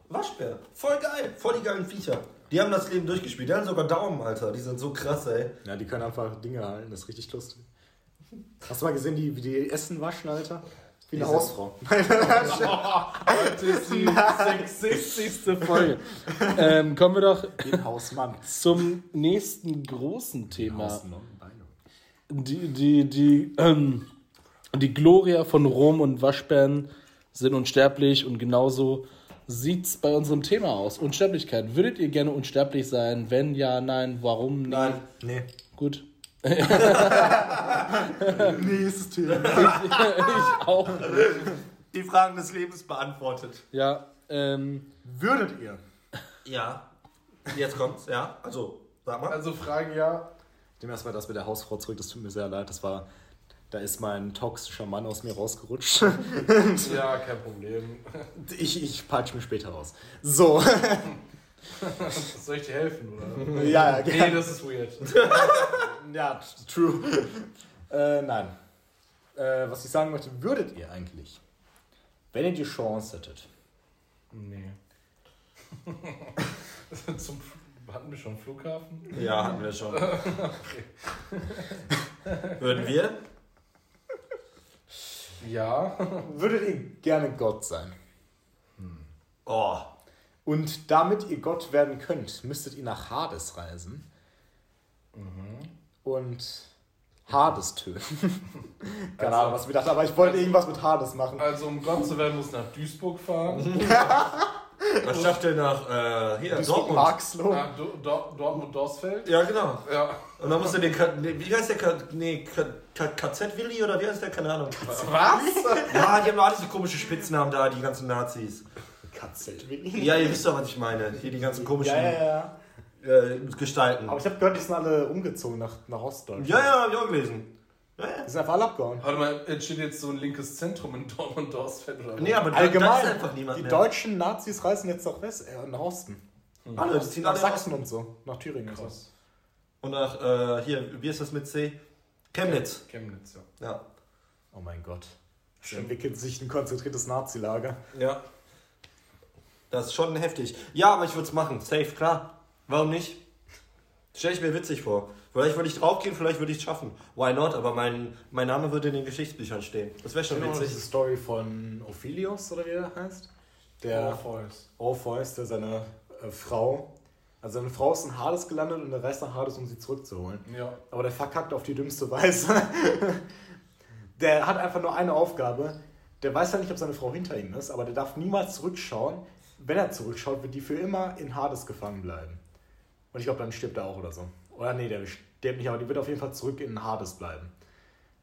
Waschbär. Voll geil. Voll die geilen Viecher. Die haben das Leben durchgespielt. Die haben sogar Daumen, Alter. Die sind so krass, ey. Ja, die können einfach Dinge halten, das ist richtig lustig. Hast du mal gesehen, die, wie die Essen waschen, Alter? Wie eine Hausfrau. Heute ist die sexistischste Folge. Ähm, kommen wir doch Hausmann. zum nächsten großen Thema. Die, die, die, ähm, die Gloria von Rom und Waschbären sind unsterblich und genauso sieht's bei unserem Thema aus. Unsterblichkeit. Würdet ihr gerne unsterblich sein? Wenn ja, nein, warum? Nee. Nein. Nee. Gut. Nächstes Thema. ich auch. Die Fragen des Lebens beantwortet. Ja, ähm, Würdet ihr Ja. Jetzt kommt's, ja. Also, sag mal. Also Frage ja. Ich nehme erstmal das mit der Hausfrau zurück, das tut mir sehr leid. Das war, da ist mein toxischer Mann aus mir rausgerutscht. Ja, kein Problem. Ich, ich peitsche mir später raus. So. Soll ich dir helfen, oder? ja, ja, Nee, gerne. das ist weird. Ja, true. äh, nein. Äh, was ich sagen möchte, würdet ihr eigentlich, wenn ihr die Chance hättet, Nee. Zum, hatten wir schon einen Flughafen? Ja, hatten wir schon. Würden wir? Ja. würdet ihr gerne Gott sein? Oh. Und damit ihr Gott werden könnt, müsstet ihr nach Hades reisen und Hades töten. Keine Ahnung, was ich mir dachte, aber ich wollte irgendwas mit Hades machen. Also um Gott zu werden, muss nach Duisburg fahren. Was schafft ihr nach äh, hier, Dortmund? Marxloh. Nach Do Do Dortmund Dorsfeld. Ja, genau. Ja. Und dann musst du den, K wie heißt der, K nee, K K KZ-Willi oder wie heißt der? Keine Ahnung. Was? Ja, die haben alle so komische Spitznamen da, die ganzen Nazis. Katzelwilli. Ja, ihr wisst doch, was ich meine. Hier die ganzen komischen Ja, ja, ja. Äh, Gestalten. Aber ich habe gehört, die sind alle umgezogen nach, nach Ostdeutschland. Ja, ja, hab ich auch gelesen. Ja, ja. Die sind einfach alle abgehauen. Warte mal, entsteht jetzt so ein linkes Zentrum in Dortmund Dorsfeld oder Nee, aber da Allgemein, ist einfach niemand die mehr. deutschen Nazis reisen jetzt nach West, äh, nach Osten. Alle, die ziehen Nach alle Sachsen und so. Nach Thüringen und so. Krass. Und nach, äh, hier, wie ist das mit C? Chemnitz. Chemnitz, ja. Ja. Oh mein Gott. Es entwickelt sich ein konzentriertes Nazi-Lager. Ja. Das ist schon heftig. Ja, aber ich würde es machen. Safe, klar. Warum nicht? Stell ich mir witzig vor. Vielleicht würde ich draufgehen, vielleicht würde ich es schaffen. Why not? Aber mein, mein Name würde in den Geschichtsbüchern stehen. Das wäre schon Genau, witzig. diese Story von Ophilios, oder wie er heißt? Der Orpheus. Orpheus, der seine äh, Frau, also seine Frau ist in Hades gelandet und er reist nach Hades, um sie zurückzuholen. Ja. Aber der verkackt auf die dümmste Weise. der hat einfach nur eine Aufgabe. Der weiß ja nicht, ob seine Frau hinter ihm ist, aber der darf niemals zurückschauen. Wenn er zurückschaut, wird die für immer in Hades gefangen bleiben. Und ich glaube, dann stirbt er auch oder so. Oder nee, der stirbt nicht, aber die wird auf jeden Fall zurück in Hades bleiben.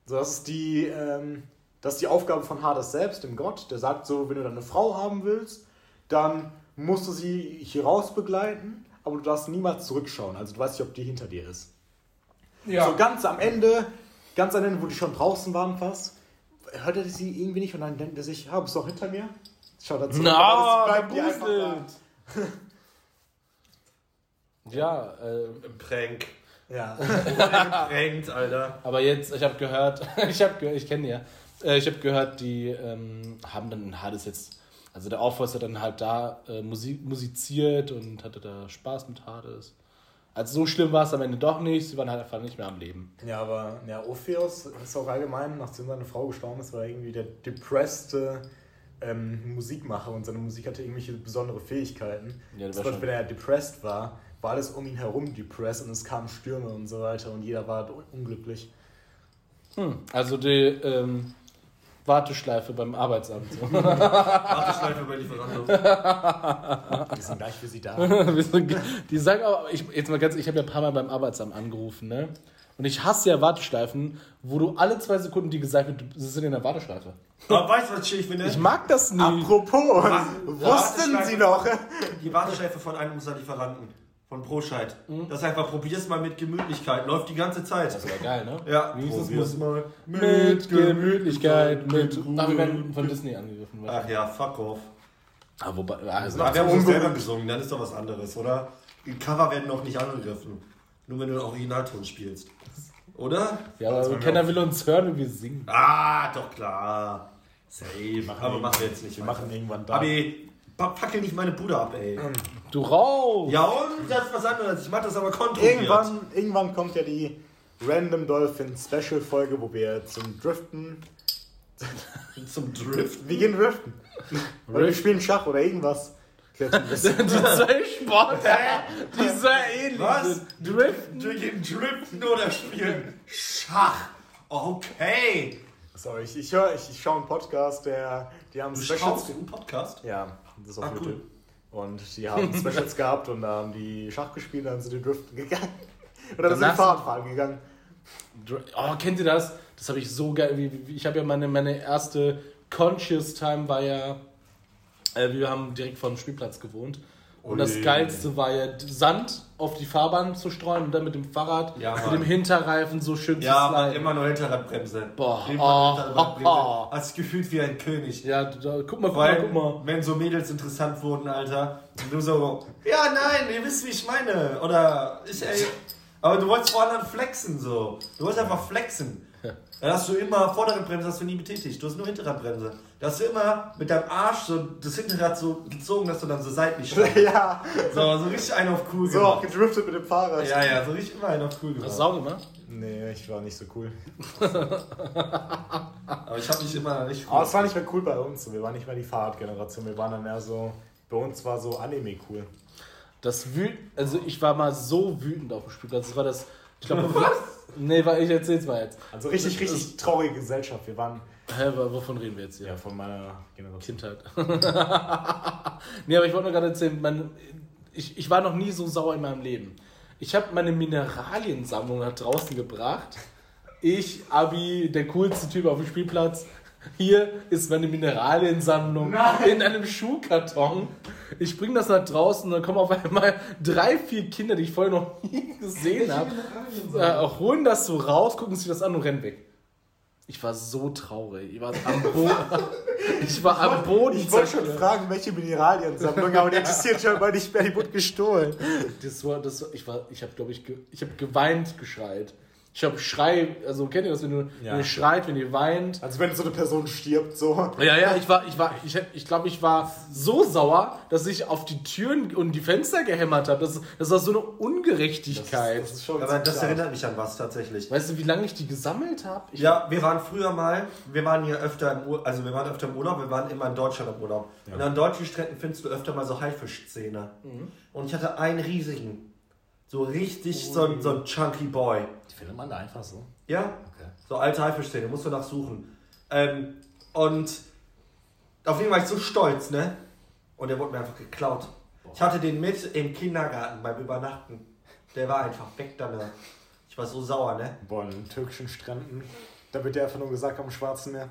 So, das ist die, ähm, das ist die Aufgabe von Hades selbst, dem Gott. Der sagt so, wenn du deine Frau haben willst, dann musst du sie hier raus begleiten, aber du darfst niemals zurückschauen. Also du weißt nicht, ob die hinter dir ist. Ja. So ganz am Ende, ganz am Ende, wo die schon draußen waren fast, hört er sie irgendwie nicht und dann denkt er sich, ja, bist du auch hinter mir? Schaut zurück, Na, gebustelt. Ja, äh, Prank. Ja. Geprankt, Alter. aber jetzt, ich habe gehört, ich habe gehört, ich kenne ja, äh, ich habe gehört, die ähm, haben dann in Hades jetzt, also der Orpheus hat dann halt da äh, Musik, musiziert und hatte da Spaß mit Hades. Also so schlimm war es am Ende doch nicht, sie waren halt einfach nicht mehr am Leben. Ja, aber ja, Orpheus ist auch allgemein, nachdem seine Frau gestorben ist, war irgendwie der depresste ähm, Musikmacher und seine Musik hatte irgendwelche besondere Fähigkeiten. Ja, das Zum Beispiel, wenn er depressed war, war alles um ihn herum depressed und es kamen Stürme und so weiter und jeder war unglücklich. Hm. Also die ähm, Warteschleife beim Arbeitsamt. So. Warteschleife bei Lieferando. Wir sind gleich für sie da. Die sagen aber, ich, jetzt mal ganz, ich habe ja ein paar Mal beim Arbeitsamt angerufen, ne? Und ich hasse ja Warteschleifen, wo du alle zwei Sekunden die gesagt wird, sie sind in der Warteschleife. Aber weißt du, was ich finde? Ich mag das nicht. Apropos, wussten Warteschleife- Sie noch? Die Warteschleife von einem unserer Lieferanten. Von ProScheid. Mhm. Das ist einfach, probier's mal mit Gemütlichkeit. Läuft die ganze Zeit. Das wäre geil, ne? Ja, probier's mal Mit Gemütlichkeit, mit. Ach, wir werden von Disney angegriffen. Ach ja, fuck off. Ah, wobei, also, Ach, wir haben uns selber gesungen, dann ist doch was anderes, oder? Die Cover werden noch nicht angegriffen. Nur wenn du den Originalton spielst. Oder? ja, aber keiner will uns hören, wie wir singen. Ah, doch klar. Safe. Aber machen wir jetzt nicht. Wir weiter. machen irgendwann da. Abi, fackel nicht meine Bude ab, ey. Du raus! Ja und? Das ist was anderes. Ich mach das aber kontrolliert. Irgendwann, irgendwann kommt ja die Random Dolphin Special Folge, wo wir zum Driften. Zum Drift. Wir gehen driften. Oder wir spielen Schach oder irgendwas. Die zwei Sportarten, die sehr ähnlich Was? sind. Driften. Wir gehen driften oder spielen Schach. Okay. Sorry, ich, ich höre, ich, ich schaue einen Podcast, der, die haben Du Specials. schaust einen Podcast? Ja, das ist auf Ah, cool. YouTube. Und die haben Specials gehabt und da haben die Schach gespielt, dann sind die driften gegangen. Oder dann sind Danach die Fahrradfahren gegangen. Dr- Oh, kennt ihr das? Das habe ich so geil. wie- wie- Ich habe ja meine, meine erste Conscious Time war ja, äh, wir haben direkt vor dem Spielplatz gewohnt Und das. Geilste war ja Sand auf die Fahrbahn zu streuen und dann mit dem Fahrrad, Ja, mit dem Hinterreifen so schön Ja, zu sliden. immer nur Hinterradbremse. Boah. Immer Oh. Hinterradbremse. Hast gefühlt wie ein König. Ja, da, guck mal, guck mal, guck mal. wenn so Mädels interessant wurden, Alter, und du so, ja, nein, ihr wisst, wie ich meine. Oder ist er. Aber du wolltest vor anderen flexen, so. Du wolltest einfach flexen. Dann hast du immer vordere Bremse hast du nie betätigt. Du hast nur Hinterradbremse. Da hast du immer mit deinem Arsch so das Hinterrad so gezogen, dass du dann so seitlich standst. ja, So, so richtig einen auf cool so auch gemacht. gedriftet mit dem Fahrrad. Ja, ja, so richtig immer einen auf cool Hast gemacht. du auch gemacht? Nee, ich war nicht so cool. Aber ich habe mich immer nicht Aber es war nicht mehr cool bei uns. Wir waren nicht mehr die Fahrradgeneration. Wir waren dann mehr so. Bei uns war so Anime cool. Das wüt also ich war mal so wütend auf dem Spielplatz. Das war das, ich glaube, nee, war, ich erzähl's mal jetzt. Also richtig, richtig traurige Gesellschaft. Wir waren Hä, wovon reden wir jetzt hier? ja von meiner Generation. Kindheit. nee, aber ich wollte nur gerade erzählen, mein, ich, ich war noch nie so sauer in meinem Leben. Ich habe meine Mineraliensammlung nach draußen gebracht. Ich, Abi, der coolste Typ auf dem Spielplatz. Hier ist meine Mineraliensammlung in einem Schuhkarton. Ich bringe das nach draußen und dann kommen auf einmal drei, vier Kinder, die ich vorher noch nie gesehen habe, äh, holen das so raus, gucken sich das an und rennen weg. Ich war so traurig. Ich war am Boden. Ich war am Boden. Ich wollte schon fragen, welche Mineraliensammlung, aber die interessiert schon mal nicht mehr, die wurde gestohlen. Das war, das war, ich war, ich habe, glaube ich, ge, ich habe geweint, geschreit. Ich habe Schrei, also kennt ihr das, wenn du, Ja. wenn ihr schreit, wenn ihr weint? Also wenn so eine Person stirbt, so. Ja, ja, ich war, ich war, ich, ich glaube, ich war so sauer, dass ich auf die Türen und die Fenster gehämmert habe. Das, das war so eine Ungerechtigkeit. Das ist schon Aber das klar. erinnert mich an was tatsächlich. weißt du, wie lange ich die gesammelt habe? Ja, wir waren früher mal, wir waren hier öfter im Urlaub, also wir waren öfter im Urlaub, wir waren immer in Deutschland im Urlaub. Und an deutschen Stränden findest du öfter mal so Haifischzähne. Und ich hatte einen riesigen, so richtig so, ein- so ein chunky Boy. Findet man da einfach so. Ja, Okay. so alte Haifischzähne, musst du nachsuchen. Ähm, und auf den war ich so stolz, ne? Und der wurde mir einfach geklaut. Ich hatte den mit im Kindergarten beim Übernachten. Der war einfach weg danach. Ich war so sauer, ne? Boah, in den türkischen Stränden. Da wird dir einfach nur gesagt am Schwarzen Meer.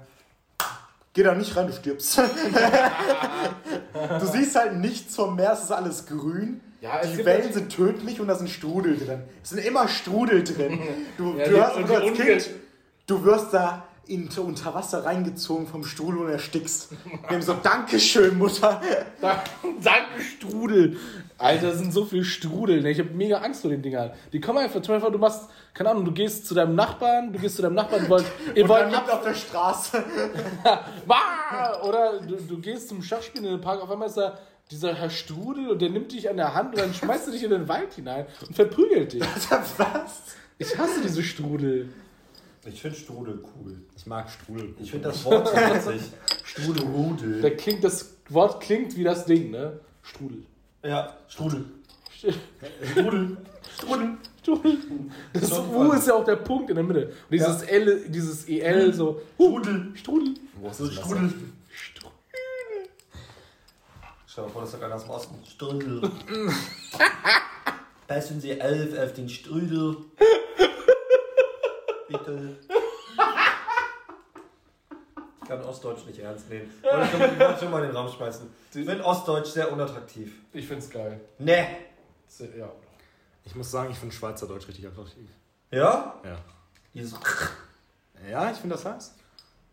Geh da nicht rein, du stirbst. du siehst halt nichts vom Meer, es ist alles grün. Ja, die Wellen sind tödlich und da sind Strudel drin. Es sind immer Strudel drin. Du, Ja, du, hast, und als kind, du wirst da in, unter Wasser reingezogen vom Strudel und erstickst. Wir haben so, Dankeschön, Mutter. Da- Danke, Strudel. Alter, das sind so viele Strudel. ne? Ich habe mega Angst vor den Dingern. Die kommen einfach, zum Beispiel, du machst, keine Ahnung, du gehst zu deinem Nachbarn, du gehst zu deinem Nachbarn, ihr wollt, ihr Und wollt dann liegt auf der Straße. Oder du, du gehst zum Schachspielen in den Park, auf einmal ist da dieser Herr Strudel und der nimmt dich an der Hand und dann schmeißt er dich in den Wald hinein und verprügelt dich. Was? Ich hasse diese Strudel. Ich finde Strudel cool. Ich mag Strudel. Ich finde das Wort so witzig. Strudel. Da klingt, das Wort klingt wie das Ding, ne? Strudel. Ja, Strudel. Strudel. Strudel. Strudel. Das U ist ja auch der Punkt in der Mitte. Und dieses L, dieses EL so. Strudel. Strudel. Wo ist So das Strudel. Strudel. Stell dir vor, das ist einer aus dem Osten. Strudel. Passen Sie elf auf den Strudel. Bitte. Ich kann Ostdeutsch nicht ernst nehmen. Aber ich wollte schon mal in den Raum schmeißen. Ich finde Ostdeutsch sehr unattraktiv. Ich find's geil. Ne. Ja. Ich muss sagen, ich finde Schweizerdeutsch richtig attraktiv. Ja? Ja. Dieses. Ja, ich finde das heiß.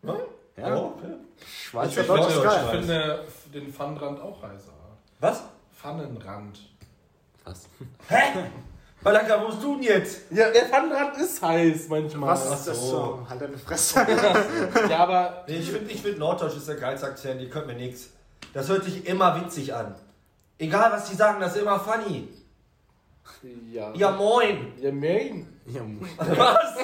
Ja? Ja. Oh, okay. Schweizerdeutsch Ich ist find geil. Deutsch finde den Pfannenrand auch heißer. Was? Pfannenrand. Was? Hä? Balaka, wo bist du denn jetzt? Ja, der Pfannenrand ist heiß manchmal. Was ist das so. Halt deine Fresse. Ja, aber Nee, ich finde, ich find Norddeutsch ist der geilste Akzent, die könnt mir nix. Das hört sich immer witzig an. Egal was die sagen, das ist immer funny. Ja. Ja, moin. Ja, Main. Ja, Was?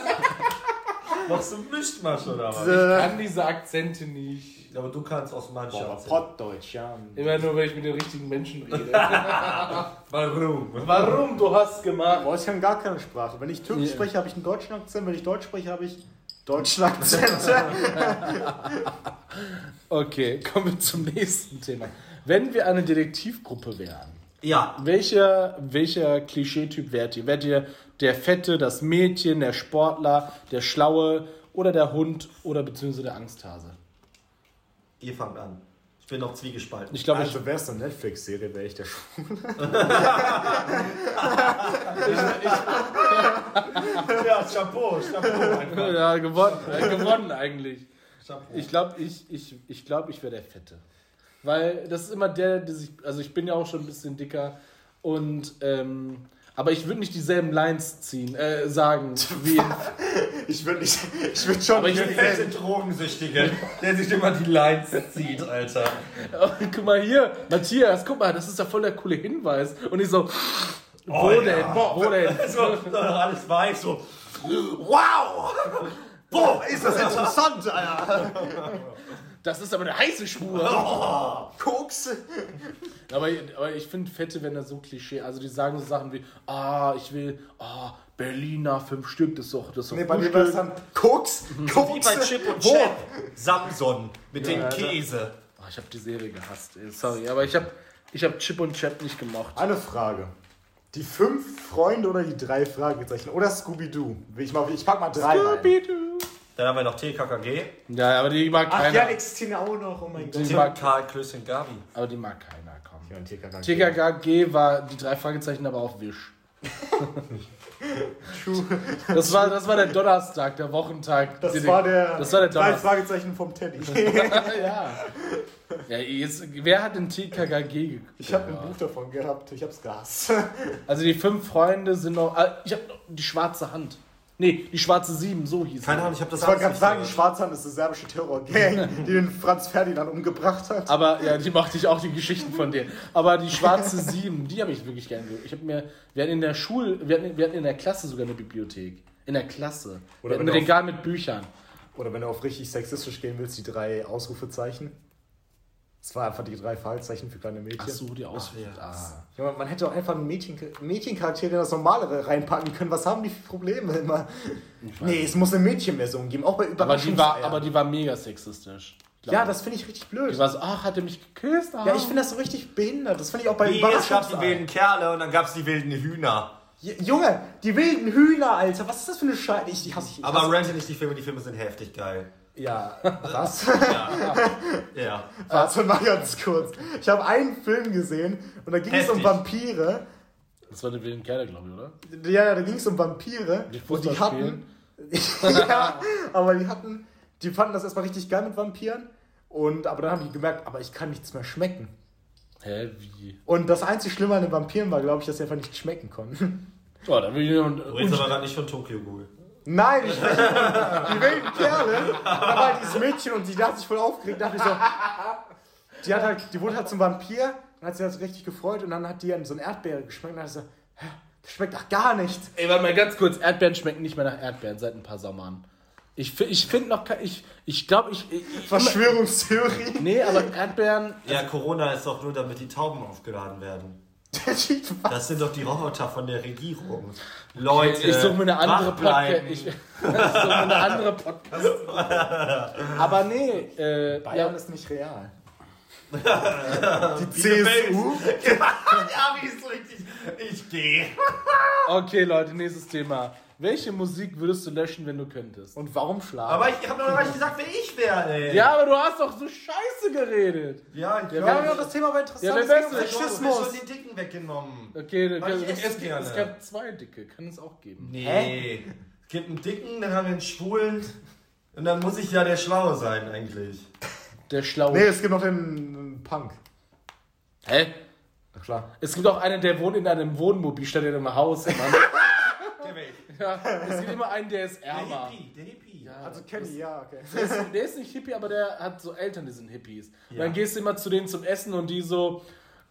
Machst du Mischmasch oder was? Ich kann diese Akzente nicht. Aber du kannst Boah, Akzent. Pottdeutsch, ja. Immer nur, wenn ich mit den richtigen Menschen rede. Warum? Warum? Du hast gemacht. Boah, ich kann gar keine Sprache. Wenn ich Türkisch Ja. spreche, habe ich einen deutschen Akzent. Wenn ich Deutsch spreche, habe ich deutschen Akzent. Okay, kommen wir zum nächsten Thema. Wenn wir eine Detektivgruppe wären, Ja. welcher, welcher Klischeetyp wärt ihr? Wärt ihr der Fette, das Mädchen, der Sportler, der Schlaue oder der Hund oder beziehungsweise der Angsthase? Ihr fangt an. Ich bin noch zwiegespalten. Ich glaube, ich, Also wäre es eine Netflix-Serie, wäre ich der Schwule. ja, Chapeau, Chapeau. ja, gewonnen, äh, gewonnen eigentlich. Chapeau. Ich glaube, ich, ich, ich, glaub, ich wäre der Fette. Weil das ist immer der, der sich. Also ich bin ja auch schon ein bisschen dicker. Und. Ähm, aber ich würde nicht dieselben Lines ziehen, äh, sagen, wie. Ich würde nicht. Ich würde schon. Aber ich Der nicht fette Drogensüchtige, der sich immer die Lines zieht, Alter. Oh, guck mal hier, Matthias, guck mal, das ist ja voll der coole Hinweis. Und ich so. Wo Oh, denn? ja. Wo denn? So, so alles weiß, so. Wow! Boah, ist das interessant, Alter. Das ist aber eine heiße Spur. Koks. Aber, aber ich finde Fette, wenn er so Klischee, also die sagen so Sachen wie, ah, ich will, ah, Berliner, fünf Stück, das ist doch, das ist doch Nee, bei mir war es dann Koks. Wie Koks. bei Chip und? Chap. Samson mit dem Ja, Käse. Oh, ich habe die Serie gehasst, ey. sorry, aber ich habe ich hab Chip und Chap nicht gemocht. Eine Frage. Die fünf Freunde oder die drei Fragezeichen? Oder Scooby-Doo? Ich, mal- ich pack mal drei rein. Scooby-Doo. Dann haben wir noch TKKG. Ja, aber die mag Ach keiner. ja, existieren ja auch noch. Oh mein Gott. Die mag, Karl, Klößchen, Gabi. aber die mag keiner, komm. Ja, und TKKG. TKKG war die drei Fragezeichen, aber auf Wisch. Das war, das war der Donnerstag, der Wochentag. Das Den- war der, das war der drei Donnerstag. Fragezeichen vom Teddy. ja. ja jetzt, wer hat den TKKG geguckt? Ich habe ein Buch davon gehabt, ich hab's gehasst. Also die fünf Freunde sind noch. ah, Ich habe noch die schwarze Hand. Nee, die schwarze Sieben, so hieß Keine. Ahnung, ich habe das Ich wollte gerade nicht sagen, die. Schwarzhand ist eine serbische Terrorgang, die den Franz Ferdinand umgebracht hat. Aber ja, die mochte ich auch, die Geschichten von denen. Aber die schwarze Sieben, die habe ich wirklich gerne gehört. Ich habe mir, wir hatten in der Schule, wir hatten, wir hatten in der Klasse sogar eine Bibliothek. In der Klasse. Oder wir hatten ein Regal mit Büchern. Oder wenn du auf richtig sexistisch gehen willst, die drei Ausrufezeichen. Das war einfach die drei Fragezeichen für kleine Mädchen. Ach so, die aus. Ach, ja. ah. Ja, man- man hätte auch einfach einen Mädchen, Mädchencharakter in das Normalere reinpacken können. Was haben die für Probleme immer? Nee, es muss eine Mädchenversion geben, auch bei Aber die, Überraschungseiern. war, aber die war mega sexistisch. Ja, ich. das finde ich richtig blöd. Die war so, ach, hat er mich geküsst? Ah. Ja, ich finde das so richtig behindert. Das finde ich auch bei Wie, es gab die wilden Kerle und dann gab es die wilden Hühner. J- Junge, die wilden Hühner, Alter. Was ist das für eine Scheiße? Ich, ich hasse ich Aber hasse, rente nicht die Filme, die Filme sind heftig geil. Ja, was? Ja. Warte mal ganz kurz. Ich habe einen Film gesehen und da ging es um Heftig. Vampire. Das war eine wilden Kerle, glaube ich, oder? Ja, ja, da ging es um Vampire. Die und die hatten. ja, aber die hatten. Die fanden das erstmal richtig geil mit Vampiren. Und, aber dann haben die gemerkt, aber ich kann nichts mehr schmecken. Hä, wie? Und das einzig Schlimme an den Vampiren war, glaube ich, dass sie einfach nicht schmecken konnten. Oh, da will ich und, Du redest aber gerade nicht von Tokyo Ghoul. Nein, ich von die wilden Kerle. Da war halt dieses Mädchen und die hat sich voll aufgeregt. Da dachte ich so, die, hat halt, die wurde halt zum Vampir und hat sich das richtig gefreut und dann hat die an so eine Erdbeere geschmeckt und dann hat sie so, hä, das schmeckt doch gar nicht. Ey, warte mal ganz kurz. Erdbeeren schmecken nicht mehr nach Erdbeeren seit ein paar Sommern. Ich, ich finde noch kein. Ich, ich glaube, ich. ich Verschwörungstheorie. nee, aber Erdbeeren. Ja, Corona ist doch nur, damit die Tauben aufgeladen werden. Das sind doch die Roboter von der Regierung. Leute, Ich suche mir eine andere. Podcast. Ich, ich suche mir eine andere Podcast. aber nee, äh, Bayern ja, ist nicht real. Die CSU. ist- ja, wie ist richtig? Ich gehe. okay, Leute, nächstes Thema. Welche Musik würdest du löschen, wenn du könntest? Und warum schlagen? Aber ich habe noch gar nicht gesagt, wer ich wäre, ey. Ja, aber du hast doch so scheiße geredet. ja, ich Ja, wir haben ja das Thema bei interessant. Ja, wär's um denn? Ich schon den Dicken weggenommen. Okay, dann, Weil ich es, gerne. es gab zwei dicke, kann es auch geben. Nee. Es gibt einen Dicken, dann haben wir einen Schwulen. Und dann muss ich ja der Schlaue sein, eigentlich. Der schlaue. Nee, es gibt noch den, den Punk. Hä? Na klar. Es gibt auch einen, der wohnt in einem Wohnmobil statt in einem Haus. Mann. Der ja, es gibt immer einen, der ist Der ärmer. Hippie, der Hippie. Ja, Also Kenny, ja, okay. Der ist, der ist nicht Hippie, aber der hat so Eltern, die sind Hippies. Und Ja. dann gehst du immer zu denen zum Essen und die so,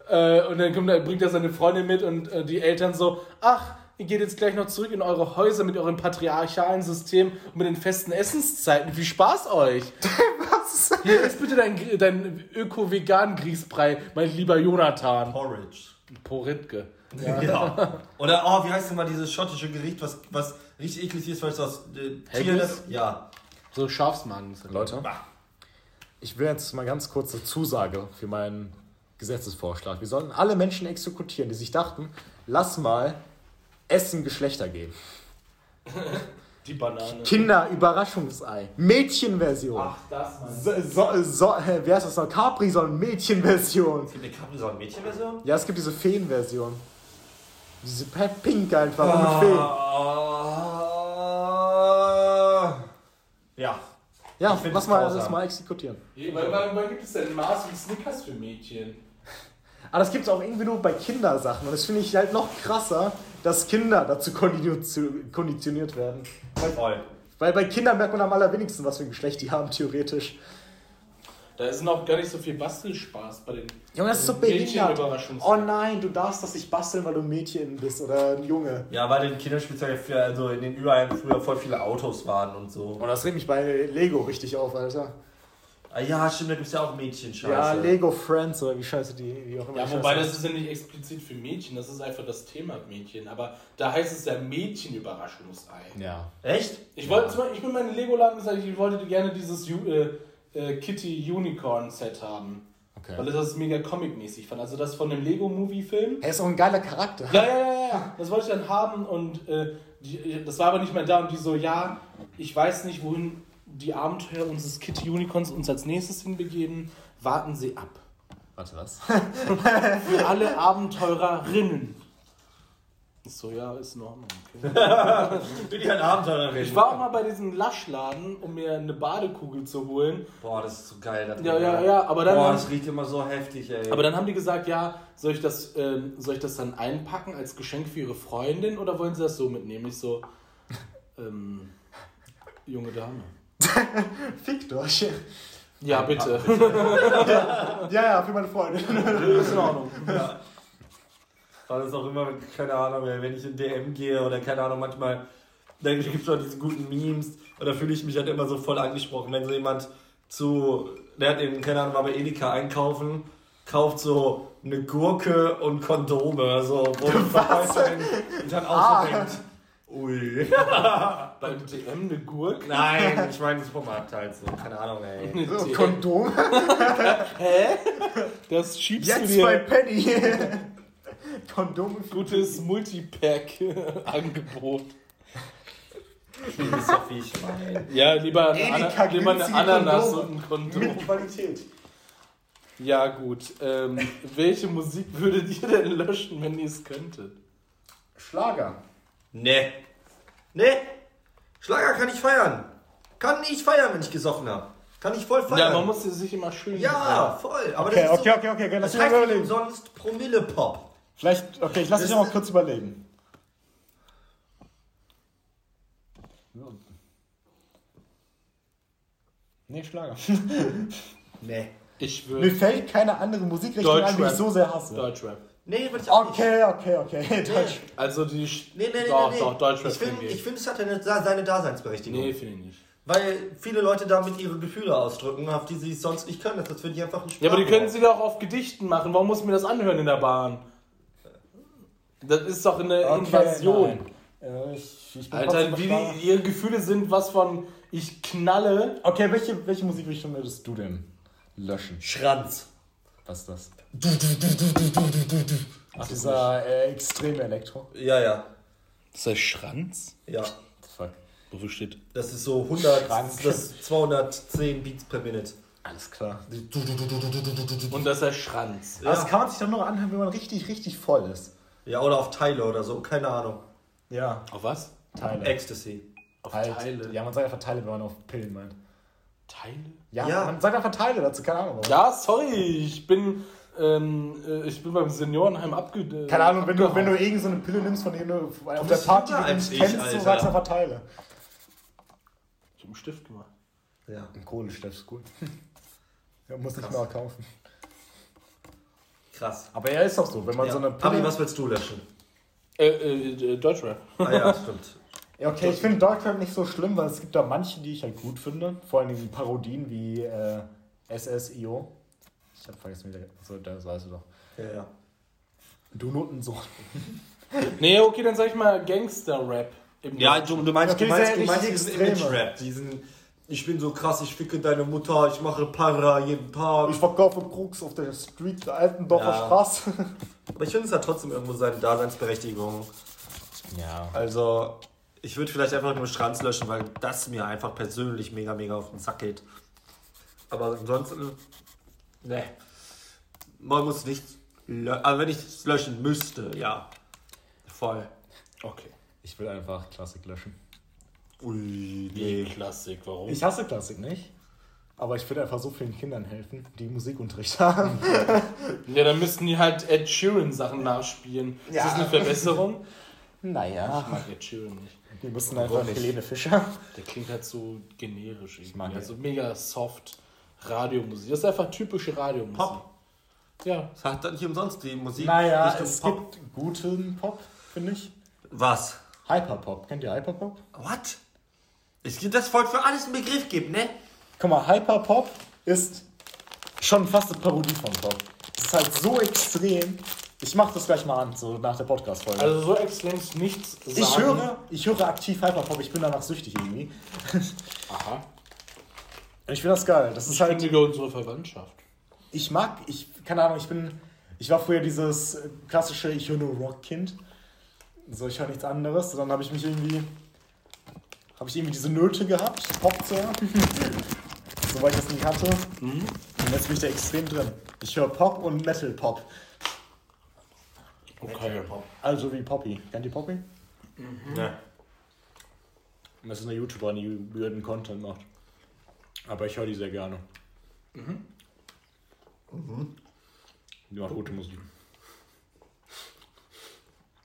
äh, und dann kommt, bringt er seine Freundin mit und äh, die Eltern so, ach, ihr geht jetzt gleich noch zurück in eure Häuser mit eurem patriarchalen System und mit den festen Essenszeiten. Viel Spaß euch! Was? Hier ist bitte dein, dein Öko-Vegan-Grießbrei, mein lieber Jonathan. Porridge. Poritke. Ja. Oder, oh, wie heißt denn mal dieses schottische Gericht, was, was richtig eklig ist, weil es aus äh, Tieren Haggis? ist? Ja. So Schafsmagen. Leute, ich will jetzt mal ganz kurze Zusage für meinen Gesetzesvorschlag. Wir sollten alle Menschen exekutieren, die sich dachten, lass mal Essen Geschlechter geben. Die Banane. Kinder-Überraschungsei. Mädchenversion. Ach, das meinst So, so, so, äh, wer ist das noch? Capri-Sonne, Mädchenversion. Es gibt eine Capri-Sonne-Mädchen-Version? Ja, es gibt diese Feenversion. Diese pe- Pink einfach, nur mit Feen. Ah. Ja. Ja, find lass mal, lass mal exekutieren. weil gibt es denn Mars und Snickers für Mädchen? Aber das gibt es auch irgendwie nur bei Kindersachen. Und das finde ich halt noch krasser, dass Kinder dazu konditio- konditioniert werden. Voll. Weil bei Kindern merkt man am allerwenigsten, was für ein Geschlecht die haben, theoretisch. Da ist noch gar nicht so viel Bastelspaß bei den Junge, das ist so behindert. Oh nein, du darfst das nicht basteln, weil du ein Mädchen bist oder ein Junge. Ja, weil in Kinderspielzeug für, also in den überall früher voll viele Autos waren und so. Und das regt mich bei Lego richtig auf, Alter. Ah, ja, stimmt, da gibt es ja auch Mädchen-Scheiße. Ja, Lego Friends oder wie scheiße die, wie auch immer. Ja, die wobei Scheiße das ist ja nicht explizit für Mädchen, das ist einfach das Thema Mädchen. Aber da heißt es ja Mädchenüberraschungsei. Ja. Echt? Ich wollte Beispiel, ich bin in Lego-Laden gesagt, ich wollte gerne dieses äh, äh, Kitty Unicorn Set haben. Okay. Weil ich das mega comic-mäßig fand. Also das von dem Lego-Movie-Film. Er ist auch ein geiler Charakter. Ja, ja, ja, ja. Das wollte ich dann haben und äh, die, das war aber nicht mehr da. Und die so, ja, ich weiß nicht, wohin die Abenteuer unseres Kitty Unicorns uns als nächstes hinbegeben. Warten Sie ab. Warte, was? Für alle Abenteurerinnen. So, ja, ist in Ordnung. Okay. Bin ich ein Abenteurer Ich war auch mal bei diesem Laschladen, um mir eine Badekugel zu holen. Boah, das ist so geil. Ja, ja, ja, aber dann, Boah, haben, das riecht immer so heftig, ey. aber dann haben die gesagt, ja, soll ich, das, ähm, soll ich das dann einpacken als Geschenk für ihre Freundin oder wollen sie das so mitnehmen? Ich so, ähm, junge Dame. Fickt euch. Ja, bitte. Ja, ja, für meine Freundin. ist in Ordnung. Das ist auch immer, keine Ahnung, wenn ich in DM gehe oder keine Ahnung, manchmal dann gibt es schon diese guten Memes und da fühle ich mich halt immer so voll angesprochen, wenn so jemand zu, der hat eben, keine Ahnung, mal bei Edeka einkaufen, kauft so eine Gurke und Kondome, so, wo die Verkäuferin dann auch so denkt, ui. Beim DM eine Gurke? Nein, ich meine Supermarkt halt so, keine Ahnung, ey. So. Kondom. Hä? Das schiebst Jetzt du bei dir. Penny. Kondom. Gutes Multipack-Angebot. Wie ist doch wie ich meine. Ja, lieber eine, Edeka Ana lieber eine Ananas Kondome. und ein Kondom. Mit Qualität. Ja, gut. Ähm, welche Musik würdet ihr denn löschen, wenn ihr es könntet? Schlager. Nee. Nee. Schlager kann ich feiern. Kann ich feiern, wenn ich gesoffen habe. Kann ich voll feiern. Ja, man muss sich immer schön. Ja, voll. Aber Okay, das ist okay, so, okay, okay, okay, lass Das mich mal heißt nicht überlegen. umsonst Promille-Pop. Vielleicht, okay, ich lass mich noch mal kurz überlegen. Nee, Schlager. Nee. Ich Mir würde fällt keine andere Musikrichtung ein, die ich so sehr hasse. Deutschrap. Nee, würde ich auch nicht. Okay, okay, okay. Deutsch. Also die. Sch- Nee, nee, nee, doch, nee, nee. doch, Deutschrap Ich finde, finde ich find, es hat eine, seine Daseinsberechtigung. Nee, finde ich nicht. Weil viele Leute damit ihre Gefühle ausdrücken, auf die sie es sonst nicht können. Das für die einfach ein Spaß. Ja, aber die können sie doch auf Gedichten machen. Warum muss ich mir das anhören in der Bahn? Das ist doch eine Invasion. Äh, ich, ich bin Alter, wie die, ihre Gefühle sind was von ich knalle. Okay, welche, welche Musikrichtung würdest du denn löschen? Schranz. Was ist das? Ach, dieser äh, extreme Elektro. Ja, ja. Ist das Schranz? Ja. Fuck. Wofür steht? Das ist so 100, Schranz. das ist 210 Beats per Minute. Alles klar. Und das ist der Schranz. Aber Das kann man sich dann nur anhören, wenn man richtig, richtig voll ist. Ja, oder auf Teile oder so, keine Ahnung. Ja, Auf was? Teile. Ecstasy. Auf Halt. Teile. Ja, man sagt einfach Teile, wenn man auf Pillen meint. Teile? Ja, Ja. man sagt einfach Teile dazu, keine Ahnung. warum. Ja, sorry, ich bin, ähm, äh, ich bin beim Seniorenheim abge... äh, Keine Ahnung, wenn du, wenn du irgend so eine Pille nimmst, von der du auf der Party die du nicht kennst, du Alter. sagst einfach Teile. Ich hab einen Stift gemacht. Ja. Ein Kohlestift ist gut. Ja, muss nicht mehr kaufen. Krass. Aber ja, ist doch so, wenn man Ja. so eine Abi, Pille... was willst du löschen? Äh, äh, äh, Deutschrap. Ah ja, stimmt. Ja, okay, ich finde Deutschrap nicht so schlimm, weil es gibt da manche, die ich halt gut finde. Vor allem diese Parodien wie äh, SSIO. Ich hab vergessen, wie der... So, das weißt du doch. Ja, ja. Du Notensohn. Nee, okay, dann sag ich mal Gangster-Rap. Ja, du, du meinst, Okay, du meinst, du meinst diesen. Image-Rap, diesen ich bin so krass, ich ficke deine Mutter, ich mache Para jeden Tag. Ich verkaufe Krux auf der Street der Altendorfer Ja. Straße. Aber ich finde, es hat trotzdem irgendwo seine Daseinsberechtigung. Ja. Also, Ich würde vielleicht einfach nur Stranz löschen, weil das mir einfach persönlich mega, mega auf den Sack geht. Aber ansonsten, ne. Man muss nicht, lö- aber wenn ich es löschen müsste, ja. Voll. Okay. Ich will einfach Klassik löschen. Ui, Nee, Klassik, warum? Ich hasse Klassik nicht. Aber ich würde einfach so vielen Kindern helfen, die Musikunterricht haben. ja, dann müssten die halt Ed Sheeran Sachen nachspielen. Ist das eine Verbesserung? Ich Naja. mag Ed Sheeran nicht. Die müssen einfach nicht? Helene Fischer. Der klingt halt so generisch. Ich mag also mega soft. Radiomusik. Das ist einfach typische Radiomusik. Pop. Ja. Das hat dann nicht umsonst die Musik. Naja, Richtung es Pop. gibt guten Pop, finde ich. Was? Hyperpop. Kennt ihr Hyperpop? What? Es gibt das Volk für alles einen Begriff gibt, ne? Guck mal, Hyperpop ist schon fast eine Parodie von Pop. Es ist halt so extrem. Ich mach das gleich mal an, so nach der Podcast-Folge. Also so extrem nichts sagen. ich höre, ich höre aktiv Hyperpop, ich bin danach süchtig irgendwie. Aha. Und ich finde das geil. Das ist Ich halt. kündige unsere Verwandtschaft. Ich mag, ich, keine Ahnung, ich bin. Ich war früher dieses klassische, ich höre nur Rock-Kind. So, ich höre nichts anderes. Und dann habe ich mich irgendwie. Habe ich irgendwie diese Nöte gehabt, Pop zu hören. Soweit ich das nie hatte. Und jetzt bin ich da extrem drin. Ich höre Pop und Metal-Pop. Okay. Also wie Poppy. Kennt ihr Poppy? Ne. Das ist eine YouTuberin, die weirden Content macht. Aber ich höre die sehr gerne. Mhm. Die macht gute Musik.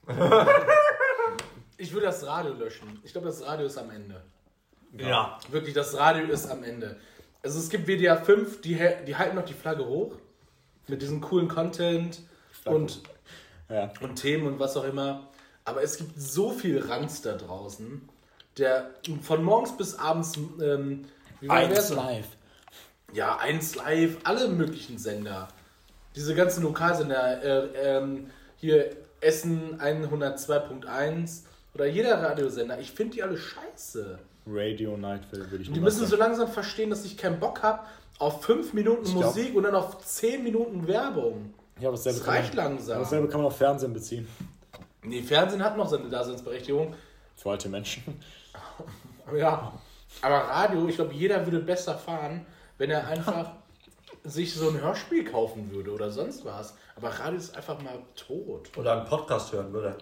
Ich würde das Radio löschen. Ich glaube, das Radio ist am Ende. Ja. Wirklich, das Radio ist am Ende. Also es gibt WDR 5, die, die halten noch die Flagge hoch. Mit diesem coolen Content und, Ja. und Themen und was auch immer. Aber es gibt so viel Ranz da draußen, der von morgens bis abends ähm, so? live. Ja, 1 Live, alle möglichen Sender. Diese ganzen Lokalsender, äh, ähm, hier Essen 102.1 oder jeder Radiosender, ich finde die alle scheiße. Radio Nightville würde ich Die müssen sagen. so langsam verstehen, dass ich keinen Bock habe auf 5 Minuten Ich glaub- Musik und dann auf 10 Minuten Werbung. Ja, aber dasselbe Das kann man- reicht langsam. aber Dasselbe kann man auf Fernsehen beziehen. Nee, Fernsehen hat noch seine Daseinsberechtigung. Für alte Menschen. Ja. Aber Radio, ich glaube, jeder würde besser fahren, wenn er einfach sich so ein Hörspiel kaufen würde oder sonst was. Aber Radio ist einfach mal tot. Oder einen Podcast hören würde.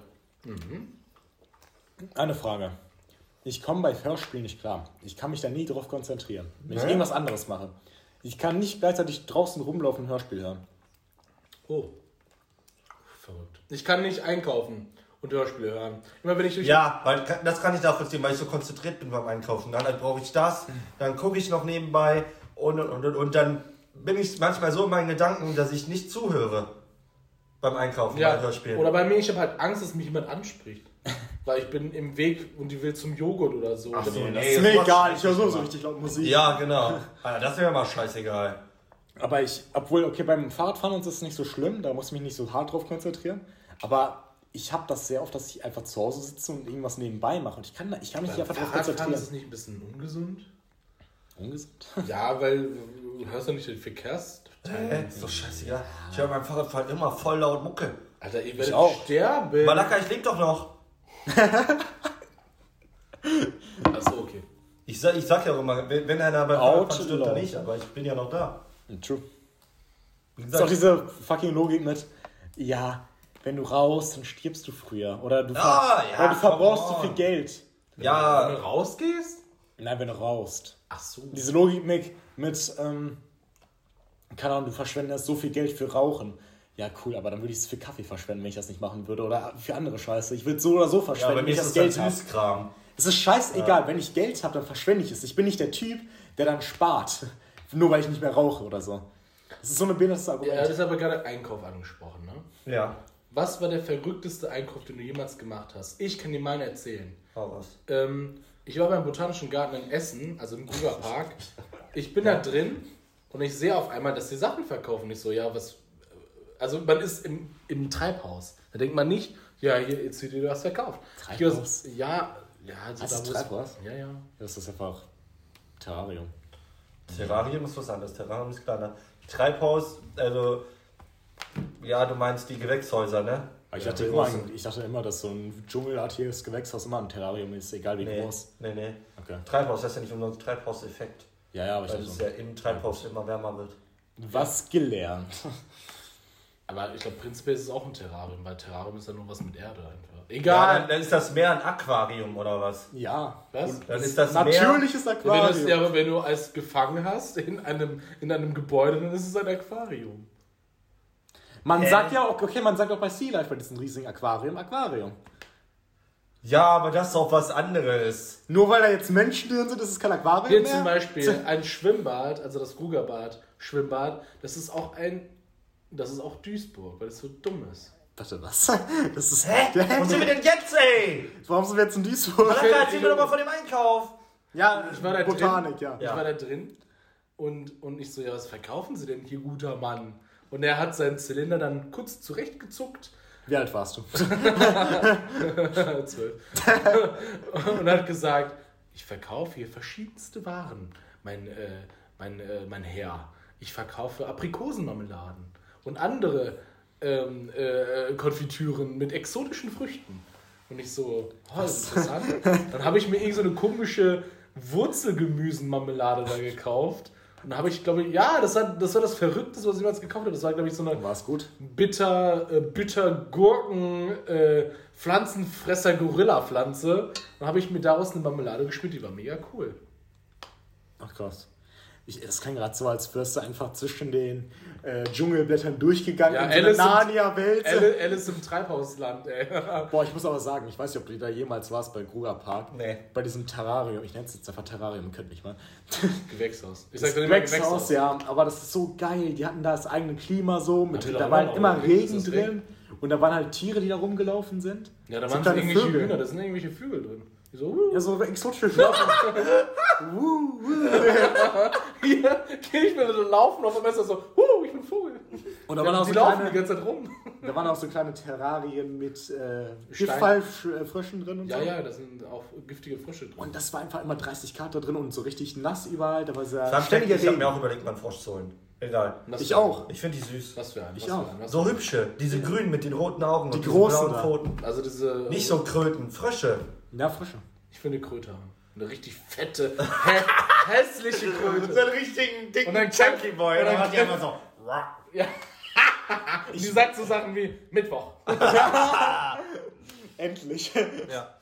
Eine Frage. Ich komme bei Hörspielen nicht klar. Ich kann mich da nie drauf konzentrieren. Wenn ich Nee? irgendwas anderes mache. Ich kann nicht gleichzeitig draußen rumlaufen und Hörspiel hören. Oh. Verrückt. Ich kann nicht einkaufen und Hörspiele hören. Immer wenn ich durch. Ja, weil das kann ich nachvollziehen, weil ich so konzentriert bin beim Einkaufen. Dann, dann brauche ich das, dann gucke ich noch nebenbei und, und, und, und dann bin ich manchmal so in meinen Gedanken, dass ich nicht zuhöre beim Einkaufen, Ja, beim Hörspiel. oder bei mir, ich habe halt Angst, dass mich jemand anspricht. Weil ich bin im Weg und die will zum Joghurt oder so. Ach so, nee. ist das mir macht egal, ich höre so, so richtig laut Musik. ja, genau. Alter, das wäre mal scheißegal. Aber ich, obwohl, okay, beim Fahrradfahren ist es nicht so schlimm, da muss ich mich nicht so hart drauf konzentrieren. Aber ich habe das sehr oft, dass ich einfach zu Hause sitze und irgendwas nebenbei mache. Und ich kann, ich kann mich nicht einfach drauf Fahrradfahren ist konzentrieren. es nicht ein bisschen ungesund? Ungesund? Ja, weil du hörst doch nicht den Verkehrs. Hä? Ist doch scheißegal. Ich höre beim Fahrradfahren immer voll laut Mucke. Alter, ihr werdet auch. sterben. Malaka, ich lebe doch noch. Achso, okay. Ich sag, ich sag ja auch immer, wenn, wenn einer beim Fahrradfahren stirbt, dann nicht, aber ich bin ja noch da. True. Ist auch diese fucking Logik mit, ja, wenn du raus, dann stirbst du früher. Oder du, ver Ah, ja, oder du verbrauchst zu viel. Geld. Wenn ja, du rausgehst? Nein, wenn du raust. Ach so. Diese Logik mit, mit ähm, keine Ahnung, du verschwendest so viel Geld für Rauchen. Ja, cool, aber dann würde ich es für Kaffee verschwenden, wenn ich das nicht machen würde. Oder für andere Scheiße. Ich würde so oder so ja, verschwenden, bei wenn mir ich ist das das Geld habe. Es ist scheißegal, wenn ich Geld habe, dann verschwende ich es. Ich bin nicht der Typ, der dann spart. Nur weil ich nicht mehr rauche oder so. Das ist so eine behindertes Ja, Argument. das ist aber gerade Einkauf angesprochen, ne? Ja, Was war der verrückteste Einkauf, den du jemals gemacht hast? Ich kann dir meinen erzählen. hau was. Ähm, ich war beim Botanischen Garten in Essen, also im Grugerpark. Ich bin da drin und ich sehe auf einmal, dass die Sachen verkaufen. Ich so, ja, was. Also man ist im, im Treibhaus. Da denkt man nicht, ja, hier, jetzt du was verkauft. Treibhaus? so, ja, ja, also Heißt da das wo es- Treibhaus? Ja, ja. Das ist einfach Terrarium. Terrarium ist was anderes. Terrarium ist kleiner. Treibhaus, also, ja, du meinst die Gewächshäuser, ne? Aber ich, dachte immer, ich dachte immer, dass so ein dschungelartiges Gewächshaus immer ein Terrarium ist, egal wie Nee, groß. nee, nee. Okay. Treibhaus, das ist ja nicht umsonst Treibhauseffekt. Ja, ja, aber ich Weil es so. ja im Treibhaus immer wärmer wird. Was gelernt. Aber ich glaube, prinzipiell ist es auch ein Terrarium, weil Terrarium ist ja nur was mit Erde einfach. Ja, Egal. dann, dann ist das Meer ein Aquarium oder was? Ja. Was? Dann ist das Meer. Natürliches wenn, du Aquarium. ja, aber wenn du es gefangen hast in einem, in einem Gebäude, dann ist es ein Aquarium. Man Hä? sagt ja auch, okay, man sagt auch bei Sea Life bei diesem riesigen Aquarium, Aquarium. Ja, aber das ist doch was anderes. Nur weil da jetzt Menschen drin sind, ist es kein Aquarium Hier mehr? zum Beispiel ein Schwimmbad, also das Rugerbad, Schwimmbad, das ist auch ein, das ist auch Duisburg, weil es so dumm ist. Warte, was? Das ist... Hä? Wo sind wir denn jetzt, ey? Warum sind wir jetzt in Duisburg? Malaka, erzähl mir doch mal von dem Einkauf. Ja, Ich war da Botanik, drin, ja. Ich war da drin und, und ich so, ja, was verkaufen Sie denn hier, guter Mann? Und er hat seinen Zylinder dann kurz zurechtgezuckt, Wie alt warst du? zwölf, und hat gesagt, ich verkaufe hier verschiedenste Waren, mein, äh, mein, äh, mein Herr. Ich verkaufe Aprikosenmarmeladen und andere ähm, äh, Konfitüren mit exotischen Früchten. Und ich so, oh, interessant. Dann habe ich mir irgend so eine komische Wurzelgemüsenmarmelade da gekauft. Und da habe ich, glaube ich, ja, das war, das war das Verrückteste, was ich jemals gekauft habe. Das war, glaube ich, so eine War es gut? bitter, äh, bitter Gurken, äh, Pflanzenfresser Gorilla-Pflanze. Dann habe ich mir daraus eine Marmelade geschmiert, die war mega cool. Ach krass. Ich, das klang gerade so, als wärst du einfach zwischen den äh, Dschungelblättern durchgegangen Ja, in Alice im- Narnia-Welt. Alice, Alice im Treibhausland, ey. Boah, ich muss aber sagen, ich weiß nicht, ob du da jemals warst bei Kruger Park. Nee. Bei diesem Terrarium. Ich nenne es jetzt einfach Terrarium, könnt mich mal. Gewächshaus. Ich sag Gewächshaus, Gewächshaus. ja. Aber das ist so geil. Die hatten da das eigene Klima so. Mit, da war immer? Regen drin. Und da waren halt Tiere, die da rumgelaufen sind. Ja, da waren irgendwelche Vögel. Hühner, da sind irgendwelche Vögel drin. Die so, uh, Ja, so exotische Schlafen. hier, geh ich mir so laufen auf dem Messer so, uh, ich bin Vogel. Und da waren, auch die so laufen kleine, die ganze Zeit rum. da waren auch so kleine Terrarien mit äh. Giftfallfröschen drin und Ja, so. ja, da sind auch giftige Frösche drin. Und das war einfach immer 30 Grad da drin und so richtig nass überall. Da war sehr ständiger ich habe Regen. mir auch überlegt, mal einen Frosch zu holen. Egal. Was Ich auch. Ich finde die süß. Was für ein? Ich auch. Ein, So hübsche. Diese grünen mit den roten Augen Die und großen blauen Pfoten. Also diese. Nicht so Kröten, Frösche. Ja, frische. Ich finde Kröte haben. Eine richtig fette, hä hässliche Kröte. einen richtigen, dicken Und dann Chunky Boy. und dann macht die einfach so. Ja. Die sagt so Sachen wie Mittwoch. Endlich. Ja.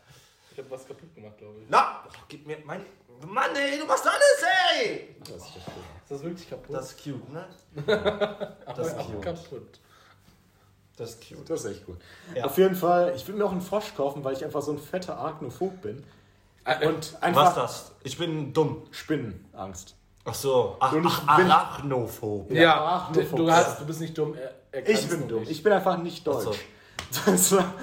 Ich habe was kaputt gemacht, glaube ich. Na, oh, gib mir mein. Mann, ey, du machst alles, ey! Das ist. Ist das wirklich kaputt? Das ist cute, ne? Das ist auch cute. kaputt. Das ist cute. Das ist echt gut. Ja. Auf jeden Fall, ich will mir auch einen Frosch kaufen, weil ich einfach so ein fetter Arachnophob bin. Und Was einfach das? Ich bin dumm. Spinnenangst. Ach so. Ach, ach, bin- Arachnophob. Ja, Ja, du, Arachnophob. du, hast, du bist nicht dumm. Er, er Ich bin dumm. nicht. Ich bin einfach nicht so. deutsch. War,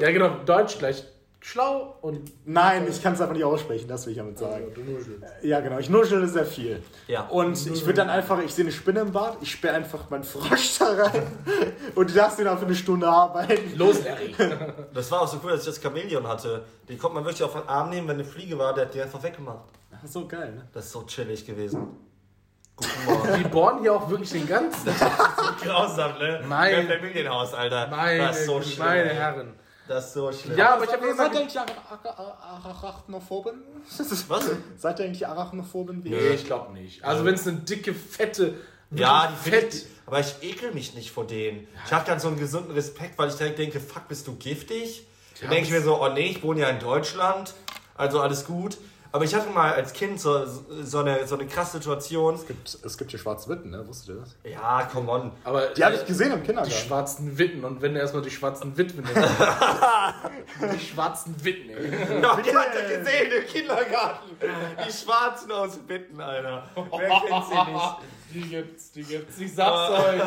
Ja, genau. Deutsch gleich schlau und. nein, ich kann es einfach nicht aussprechen, das will ich damit sagen. du nuschelst. Ja, genau. Ich nuschele sehr viel. Ja. Und ich würde dann einfach, ich sehe eine Spinne im Bad, ich sperre einfach meinen Frosch da rein und lasse den auch für eine Stunde arbeiten. Los, Larry. Das war auch so cool, dass ich das Chamäleon hatte. Die konnte man wirklich auf den Arm nehmen, wenn eine Fliege war, der hat die einfach weggemacht. So geil, ne? Das ist so chillig gewesen. Guten Morgen. Die bohren hier auch wirklich den ganzen Tag. Grausam, ne? Mein- Familienhaus, Alter. Meine, das ist so schlimm. meine ey. Herren. Das ist so schlimm. Ja, aber ich habe Seid ihr eigentlich Arachnophoben? Was? Seid ihr eigentlich Arachnophoben? Wie Nee, ich glaube nicht. Also, wenn es eine dicke, fette. Ja, die fett. fett. Aber ich ekel mich nicht vor denen. Ich habe dann so einen gesunden Respekt, weil ich direkt denke, fuck, bist du giftig? Dann denke ich mir so, oh nee, ich wohne ja in Deutschland, also alles gut. Aber ich hatte mal als Kind so, so, eine, so eine krasse Situation. Es gibt, es gibt hier Schwarz-Witten, ne? Wusstet ihr das? Ja, come on. Aber Die habe äh, ich gesehen im Die Kindergarten. schwarzen Witten. Und wenn du erstmal die schwarzen Witwen die schwarzen Witten, ey. Ja, die hat er gesehen im Kindergarten. Die Schwarzen aus Bitten, Alter. Wer kennt sie nicht? Die gibt's, die gibt's. Ich sag's euch.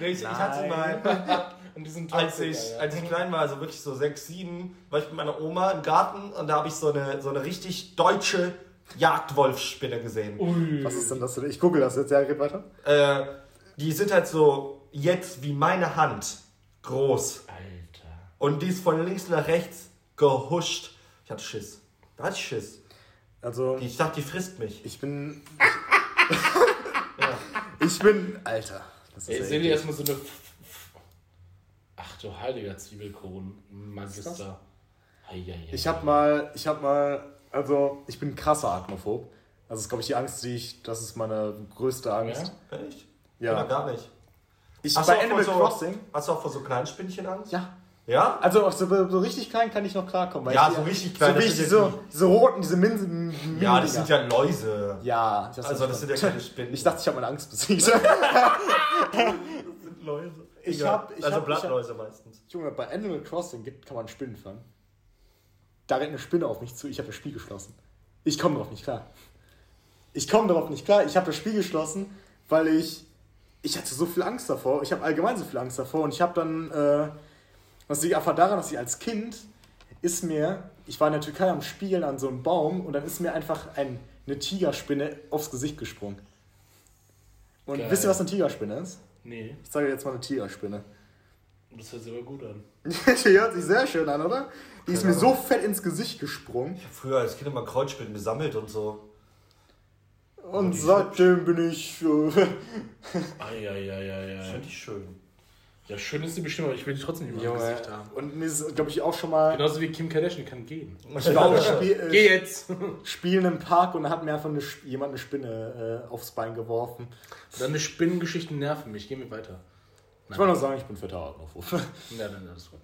Nee, ich, ich hatte mal, Und die sind als ich, ja. als ich klein war, also wirklich so sechs, sieben, war ich mit meiner Oma im Garten und da habe ich so eine, so eine richtig deutsche Jagdwolfspinne gesehen. Ui. Was ist denn das? Ich google das jetzt. Ja, geht weiter. Äh, die sind halt so jetzt wie meine Hand groß. Alter. Und die ist von links nach rechts gehuscht. Ich hatte Schiss. Da hatte ich Schiss. Also, Ich dachte, die frisst mich. ich bin. Ich bin. Alter. Das ist Ey, ja seht ihr erstmal so eine. Du heiliger Zwiebelkron, Magister. Ich hab mal, ich hab mal, also ich bin ein krasser Arachnophob. Das ist, glaube ich, die Angst, die ich, das ist meine größte Angst. Echt? Ja. Oder gar nicht. Ich, Hast du bei auch Animal vor so, Crossing, Hast du auch vor so kleinen Spinnchen Angst? ja. Ja? Also auf so, so richtig klein kann ich noch klarkommen. weil Ja, ich, so richtig klein, So, das ja so, so roten, diese Minsen. Ja, das sind ja Läuse. Ja, dachte, Also das sind ja keine Spinnen. Ich dachte, ich habe meine Angst besiegt. Das sind Läuse. Ich hab- ich also hab- ich hab- Blattläuse meistens. Junge, bei Animal Crossing gibt, kann man Spinnen fangen. Da rennt eine Spinne auf mich zu, ich habe das Spiel geschlossen. Ich komme darauf nicht klar. Ich komme darauf nicht klar. Ich habe das Spiel geschlossen, weil ich. Ich hatte so viel Angst davor. Ich habe allgemein so viel Angst davor. Und ich habe dann. Äh, das liegt einfach daran, dass ich als Kind ist mir. Ich war in der Türkei am Spielen an so einem Baum und dann ist mir einfach ein, eine Tigerspinne aufs Gesicht gesprungen. Und Geil. wisst ihr, was eine Tigerspinne ist? Nee, Ich zeige jetzt mal eine Tigerspinne. das hört sich aber gut an. Die hört sich sehr schön an, oder? Die ist mir so fett ins Gesicht gesprungen. Ich hab früher als Kind immer Kreuzspinnen gesammelt und so. Und seitdem bin ich. Äh, Eieieiei. Finde ich schön. Ja, schön ist die bestimmt, aber ich will die trotzdem nicht mehr im. Gesicht haben. Und mir ist, glaube ich, auch schon mal. Genauso wie Kim Kardashian kann gehen. Ich Ich war auch glaube, Spiel, äh, Geh jetzt! Spielen im Park und da hat mir einfach eine, jemand eine Spinne äh, aufs Bein geworfen. Deine Spinnengeschichten nerven mich. Geh mir weiter. Ich wollte nur sagen, ich bin fetter Arachnophob. Nein, nein, alles gut.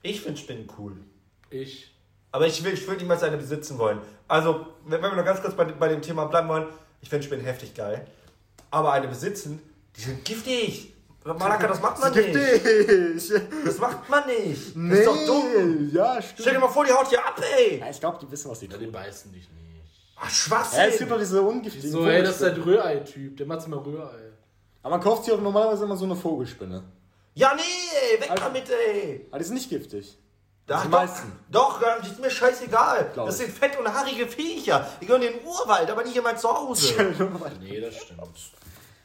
ich finde Spinnen cool. Ich. Aber ich will, ich würde niemals eine besitzen wollen. Also, wenn, wenn wir noch ganz kurz bei, bei dem Thema bleiben wollen, ich finde Spinnen heftig geil. Aber eine besitzen, die sind giftig. Malaka, das macht man nicht. Das macht man nicht. Das Nee! ist doch dumm. Ja, Stell dir stimmt. mal vor, die haut hier ab, ey. Ja, ich glaube, die wissen, was sie Ja, die tun. beißen dich nicht. Ach, Ja, Schwachsinn. es gibt doch diese ungiftigen So, ey, das ist der Vogelspinnen. Rührei-Typ. Der macht immer Rührei. Aber man kauft sich auch normalerweise immer so eine Vogelspinne. ja, nee, ey, weg Also- damit, ey. Aber die sind nicht giftig. Da, die doch, meisten. doch, die ist mir scheißegal. Glaub das sind fett und haarige Viecher. Die gehören in den Urwald, aber nicht in mein Zuhause. Nee, das stimmt.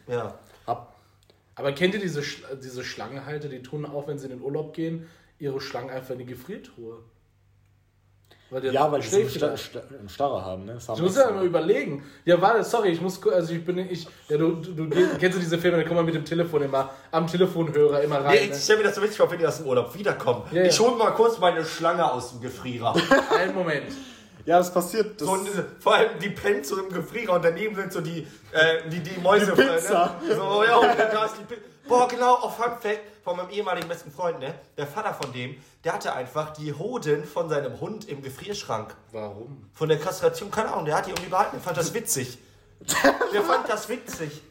ja. Ab. Aber kennt ihr diese, Sch diese Schlangenhalter, die tun auch, wenn sie in den Urlaub gehen, ihre Schlangen einfach in die Gefriertruhe? Weil Ja, weil die so eine schläft Sta da. Sta Starre haben, ne? Haben Du musst ja mal überlegen. Ja, warte, sorry, ich muss, also ich bin, ich, ja, du, du, du kennst du diese Filme, da kommt man mit dem Telefon immer, am Telefonhörer immer rein. Nee, ich stell mir das so witzig vor, wenn die aus dem Urlaub wiederkommen. Ja, ich ja. hole mal kurz meine Schlange aus dem Gefrierer. ne? Einen Moment. Ja, das passiert. Das so, vor allem die pennt so im Gefrierer und daneben sind so die, äh, die, die Mäuse. Die Pizza. Ne? So, ja, und da ist die Pizza. Boah, genau, auch Fun Fact von meinem ehemaligen besten Freund, ne? Der Vater von dem, der hatte einfach die Hoden von seinem Hund im Gefrierschrank. Warum? Von der Kastration, keine Ahnung, der hat die irgendwie behalten, der fand das witzig. Der fand das witzig.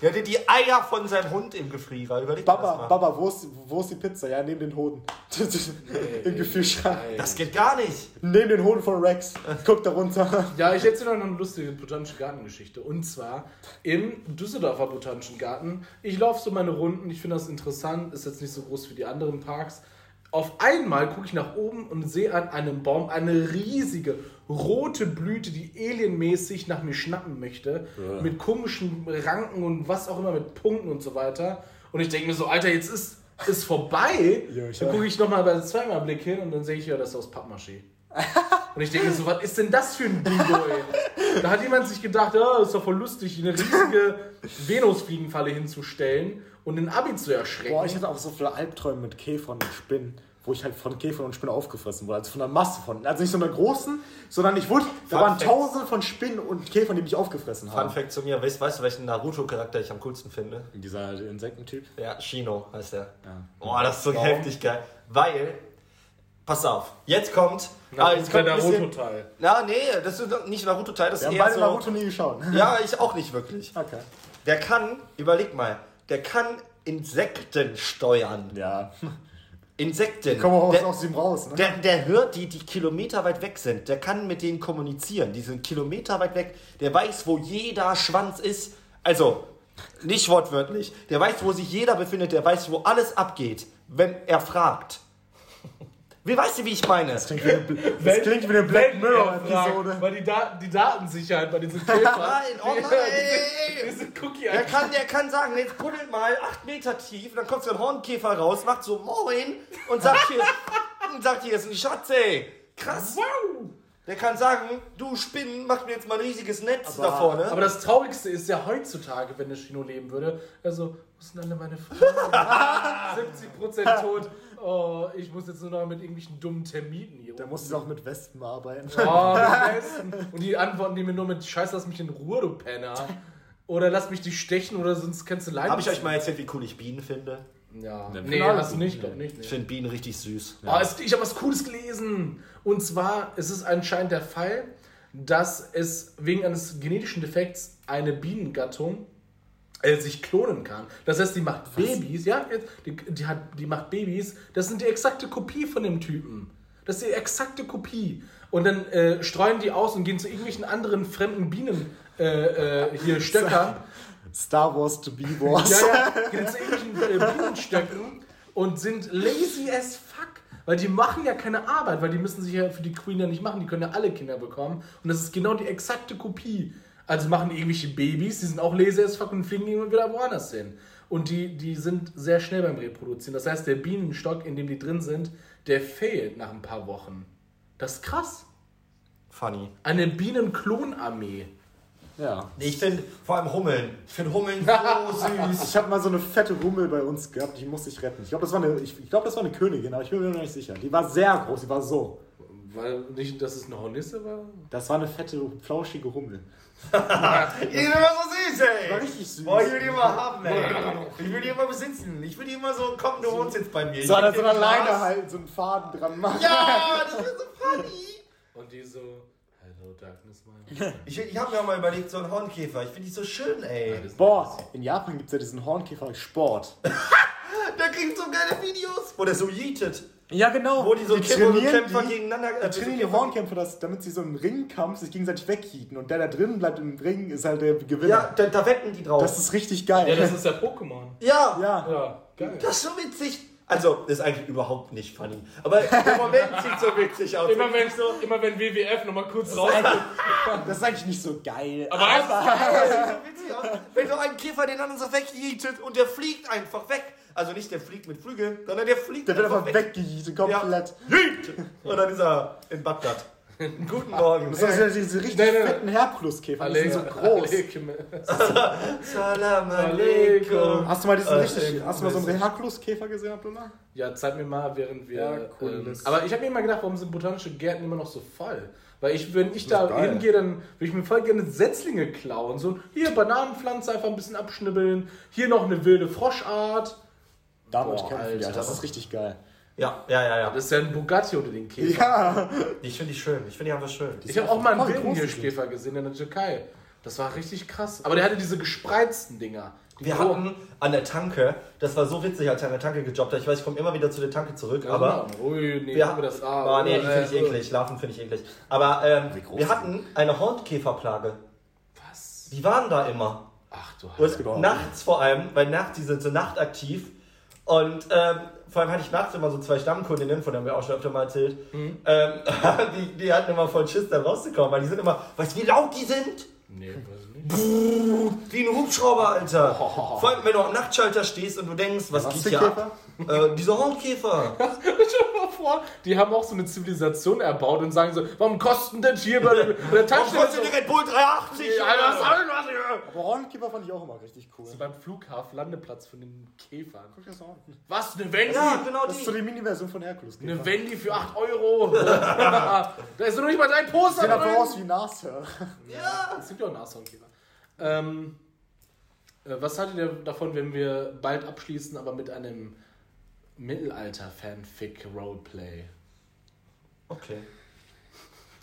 Der hatte die Eier von seinem Hund im Gefrierer. Überleg Baba, mal. Baba, wo ist, wo ist die Pizza? Ja, neben den Hoden. Im Gefrierschrank. Das geht gar nicht. Neben den Hoden von Rex. Guck da runter. Ja, ich erzähle noch eine lustige botanische Gartengeschichte. Und zwar im Düsseldorfer Botanischen Garten. Ich laufe so meine Runden, ich finde das interessant, ist jetzt nicht so groß wie die anderen Parks. Auf einmal gucke ich nach oben und sehe an einem Baum eine riesige rote Blüte, die alienmäßig nach mir schnappen möchte. Mit komischen Ranken und was auch immer, mit Punkten und so weiter. Und ich denke mir so, Alter, jetzt ist ist vorbei. Ja, dann gucke ich nochmal bei zweimal Blick hin und dann sehe ich, ja, das ist aus Pappmaché. Und ich denke so, was ist denn das für ein Bingo, ey? Da hat jemand sich gedacht, ja, ist doch voll lustig, eine riesige Venusfliegenfalle hinzustellen und den Abi zu erschrecken. Boah, ich hatte auch so viele Albträume mit Käfern und Spinnen, wo ich halt von Käfern und Spinnen aufgefressen wurde. Also von einer Masse von. Also nicht so einer großen, sondern ich wurde. Da Fun waren Fact. tausende von Spinnen und Käfern, die mich aufgefressen Fun haben. Fact zu mir, weißt, weißt du, welchen Naruto-Charakter ich am coolsten finde? Dieser Insektentyp. Ja, Shino heißt der. Ja. Boah, das ist so Warum? heftig geil. Weil, pass auf, jetzt kommt. Na, ah, das jetzt ist der kommt bisschen- Naruto-Teil. Na, nee, das ist nicht Naruto-Teil, das Wir ist haben eher beide so. Naruto nie geschaut. Ja, ich auch nicht wirklich. Okay. Der kann, überleg mal, der kann Insekten steuern. Ja. Insekten. Kommen wir aus, der, aus ihm raus, ne? der, der hört die, die Kilometer weit weg sind. Der kann mit denen kommunizieren. Die sind Kilometer weit weg. Der weiß, wo jeder Schwanz ist. Also, nicht wortwörtlich. Der weiß, wo sich jeder befindet. Der weiß, wo alles abgeht, wenn er fragt. Wie weißt du, wie ich meine? Das klingt wie eine, das klingt wie eine Black Mirror-Episode. Weil die, Da- die Datensicherheit bei diesen Käfern. Nein, oh nein. die- Diese Cookie Der kann, der kann sagen, jetzt buddelt mal acht Meter tief, dann kommt so ein Hornkäfer raus, macht so Moin und sagt hier, und sagt hier ist ein Schatz, ey. Krass. Wow. Der kann sagen, du Spinnen, mach mir jetzt mal ein riesiges Netz Aber- da vorne. Aber das Traurigste ist ja heutzutage, wenn der Chino leben würde, also, wo sind alle meine Freunde? 70% tot. Oh, ich muss jetzt nur noch mit irgendwelchen dummen Termiten hier. Da muss ich auch mit Wespen arbeiten. Oh, mit Westen. Und die antworten die mir nur mit Scheiß, lass mich in Ruhe, du Penner. Oder lass mich dich stechen oder sonst kannst du leiden. Habe ich euch mal erzählt, wie cool ich Bienen finde? Ja. Nee, Finale hast du nicht, doch nicht. Ich Nee. finde Bienen richtig süß. Oh, es, ich habe was Cooles gelesen. Und zwar ist es anscheinend der Fall, dass es wegen eines genetischen Defekts eine Bienengattung äh, sich klonen kann. Das heißt, die macht Babys, ja, die, die, hat, die macht Babys, das sind die exakte Kopie von dem Typen. Das ist die exakte Kopie. Und dann äh, streuen die aus und gehen zu irgendwelchen anderen fremden Bienen äh, äh, hier Stöckern. Star Wars to be Wars. Ja, ja, gehen zu irgendwelchen äh, Bienenstöcken und sind lazy as fuck. Weil die machen ja keine Arbeit, weil die müssen sich ja für die Queen ja nicht machen, die können ja alle Kinder bekommen. Und das ist genau die exakte Kopie. Also machen die irgendwelche Babys, die sind auch lazy as fuck und fliegen immer wieder woanders hin. Und die, die sind sehr schnell beim Reproduzieren. Das heißt, der Bienenstock, in dem die drin sind, der fehlt nach ein paar Wochen. Das ist krass. Funny. Eine Bienenklonarmee. ja. Nee, ich finde vor allem Hummeln. Ich finde Hummeln so süß. Ich habe mal so eine fette Hummel bei uns gehabt, die musste ich retten. Ich glaube, das, war eine- ich, ich glaub, das war eine Königin, aber ich bin mir noch nicht sicher. Die war sehr groß, die war so. Weil nicht, dass es eine Hornisse war? Das war eine fette, flauschige Hummel. Die sind immer so süß, ey. War richtig süß. Boah, ich will die immer haben, ey. Ich will die immer besitzen. Ich will die immer so, komm, du wohnst jetzt bei mir. So, Ich da so eine. Leine halt, so einen Faden dran machen. Ja, das ist so funny. Und die so, Hello Darkness, mein. Ich, ich habe mir auch mal überlegt, so einen Hornkäfer. Ich finde die so schön, ey. Boah, in Japan gibt es ja diesen Hornkäfer-Sport. Der kriegt so geile Videos. Wo der so yeetet. Ja, genau. Wo die so Kämpfer, trainieren Kämpfer die, gegeneinander... die äh, trainieren die Hornkämpfer, das, damit sie so im Ringkampf sich gegenseitig weghieten. Und der, der drin bleibt im Ring, ist halt der Gewinner. Ja, da, da wetten die drauf. Das ist richtig geil. Ja, das ist ja Pokémon. ja. ja. Ja, geil. Das ist so witzig. Also, das ist eigentlich überhaupt nicht funny. Aber im Moment sieht so witzig aus. Immer wenn, so, immer wenn WWF nochmal kurz raus. Das ist eigentlich nicht so geil. Aber du, Das sieht so witzig aus. Wenn du einen Käfer den anderen so wegjietet und der fliegt einfach weg. Also nicht der fliegt mit Flügel, sondern der fliegt Der wird einfach einfach weg. weggejietet, komplett. Yeet! Und dann ist er in Bagdad. Guten Morgen. Das sind ja diese richtig Nein, nein, nein. fetten Herkuleskäfer, die sind so groß. Salam alaikum. Hast du mal diesen richtig, hast du mal so einen Herkuleskäfer gesehen, Abdullah? Ja, zeig mir mal, während wir. Ja, cool, ähm, aber ich habe mir immer gedacht, warum sind botanische Gärten immer noch so voll? Weil ich, wenn ich da geil. hingehe, dann würde ich mir voll gerne Setzlinge klauen. So, hier Bananenpflanze einfach ein bisschen abschnibbeln. Hier noch eine wilde Froschart. Da Boah, wollte ich kämpfen, ja, Alter. das ist richtig geil. Ja, ja, ja, ja. Das ist ja ein Bugatti unter den Käfer. Ja, Ich finde die schön. Ich finde die einfach schön. Ich habe auch mal einen voll wilden groß Hirschkäfer gesehen in der Türkei. Das war richtig krass. Aber der hatte diese gespreizten Dinger. Die Wir hatten an der Tanke, das war so witzig, als ich an der Tanke gejobbt habe. Ich weiß, ich komme immer wieder zu der Tanke zurück, aber. Ui, nee, Wir, mir das an. oh, nee, die finde ich eklig. Larven finde ich eklig. Aber ähm, wir hatten eine Hornkäferplage. Was? Die waren da immer. Ach du Heilige. nachts vor allem, weil nachts, die sind so nachtaktiv. Und ähm, vor allem hatte ich nachts immer so zwei Stammkundinnen, von denen wir auch schon öfter mal erzählt. Mhm. Ähm, die, die hatten immer voll Schiss, da rauszukommen, weil die sind immer, weißt du, wie laut die sind? Nee, weiß nicht. Wie ein Hubschrauber, Alter. Vor allem, wenn du am Nachtschalter stehst und du denkst, was, Was geht für hier Käfer? ab? Äh, diese Hornkäfer. Stell dir mal vor, die haben auch so eine Zivilisation erbaut und sagen so, warum kosten denn hier bei der, der Warum Tankstelle kostet die Red Bull 380? Ja, was soll das hier? aber Hornkäfer fand ich auch immer richtig cool. Beim Flughafen Landeplatz von den Käfern. Guck das an. Was, eine Wendy? Ja, genau Das ist so die. Mini-Version von Herkuleskäfer. Eine Wendy für 8 Euro. da ist doch nicht mal dein Poster Sieht drin. einfach aus wie Nashörner. Ja. Es gibt ja auch Nashornkäfer. Ähm, äh, was haltet ihr davon, wenn wir bald abschließen, aber mit einem Mittelalter-Fanfic-Roleplay? Okay.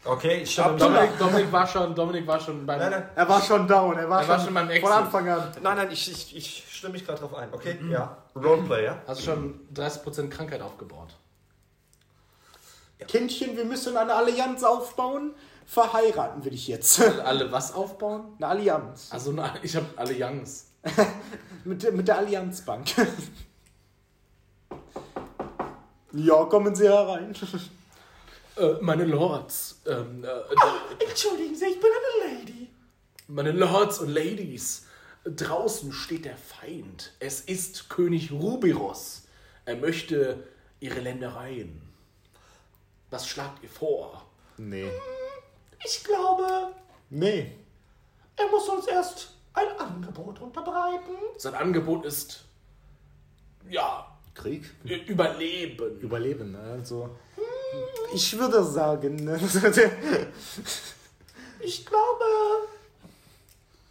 Okay, ich stimme Dominik, Dominik, war schon, Dominik war schon beim... Nein, nein, Er war schon down, er war, Er war schon, schon beim von Exit. Anfang an. nein, nein, ich, ich, ich stimme mich gerade drauf ein. Okay, ja. Roleplay, ja? Hast du schon 30% Krankheit aufgebaut? Kindchen, wir müssen eine Allianz aufbauen. Verheiraten wir dich jetzt. Alle was aufbauen? Eine Allianz. Also na, ich habe Allianz. Mit, der- mit der Allianzbank. ja, kommen Sie herein. Äh, meine Lords, ähm, äh, Entschuldigen Sie, ich bin eine Lady. meine Lords und Ladies, draußen steht der Feind. Es ist König Rubiros. Er möchte ihre Ländereien. Was schlagt ihr vor? Nee. Ich glaube, Nee. er muss uns erst ein Angebot unterbreiten. Sein Angebot ist, ja, Krieg? Überleben. Überleben, ne? also. Ich würde sagen, ne? Ich glaube,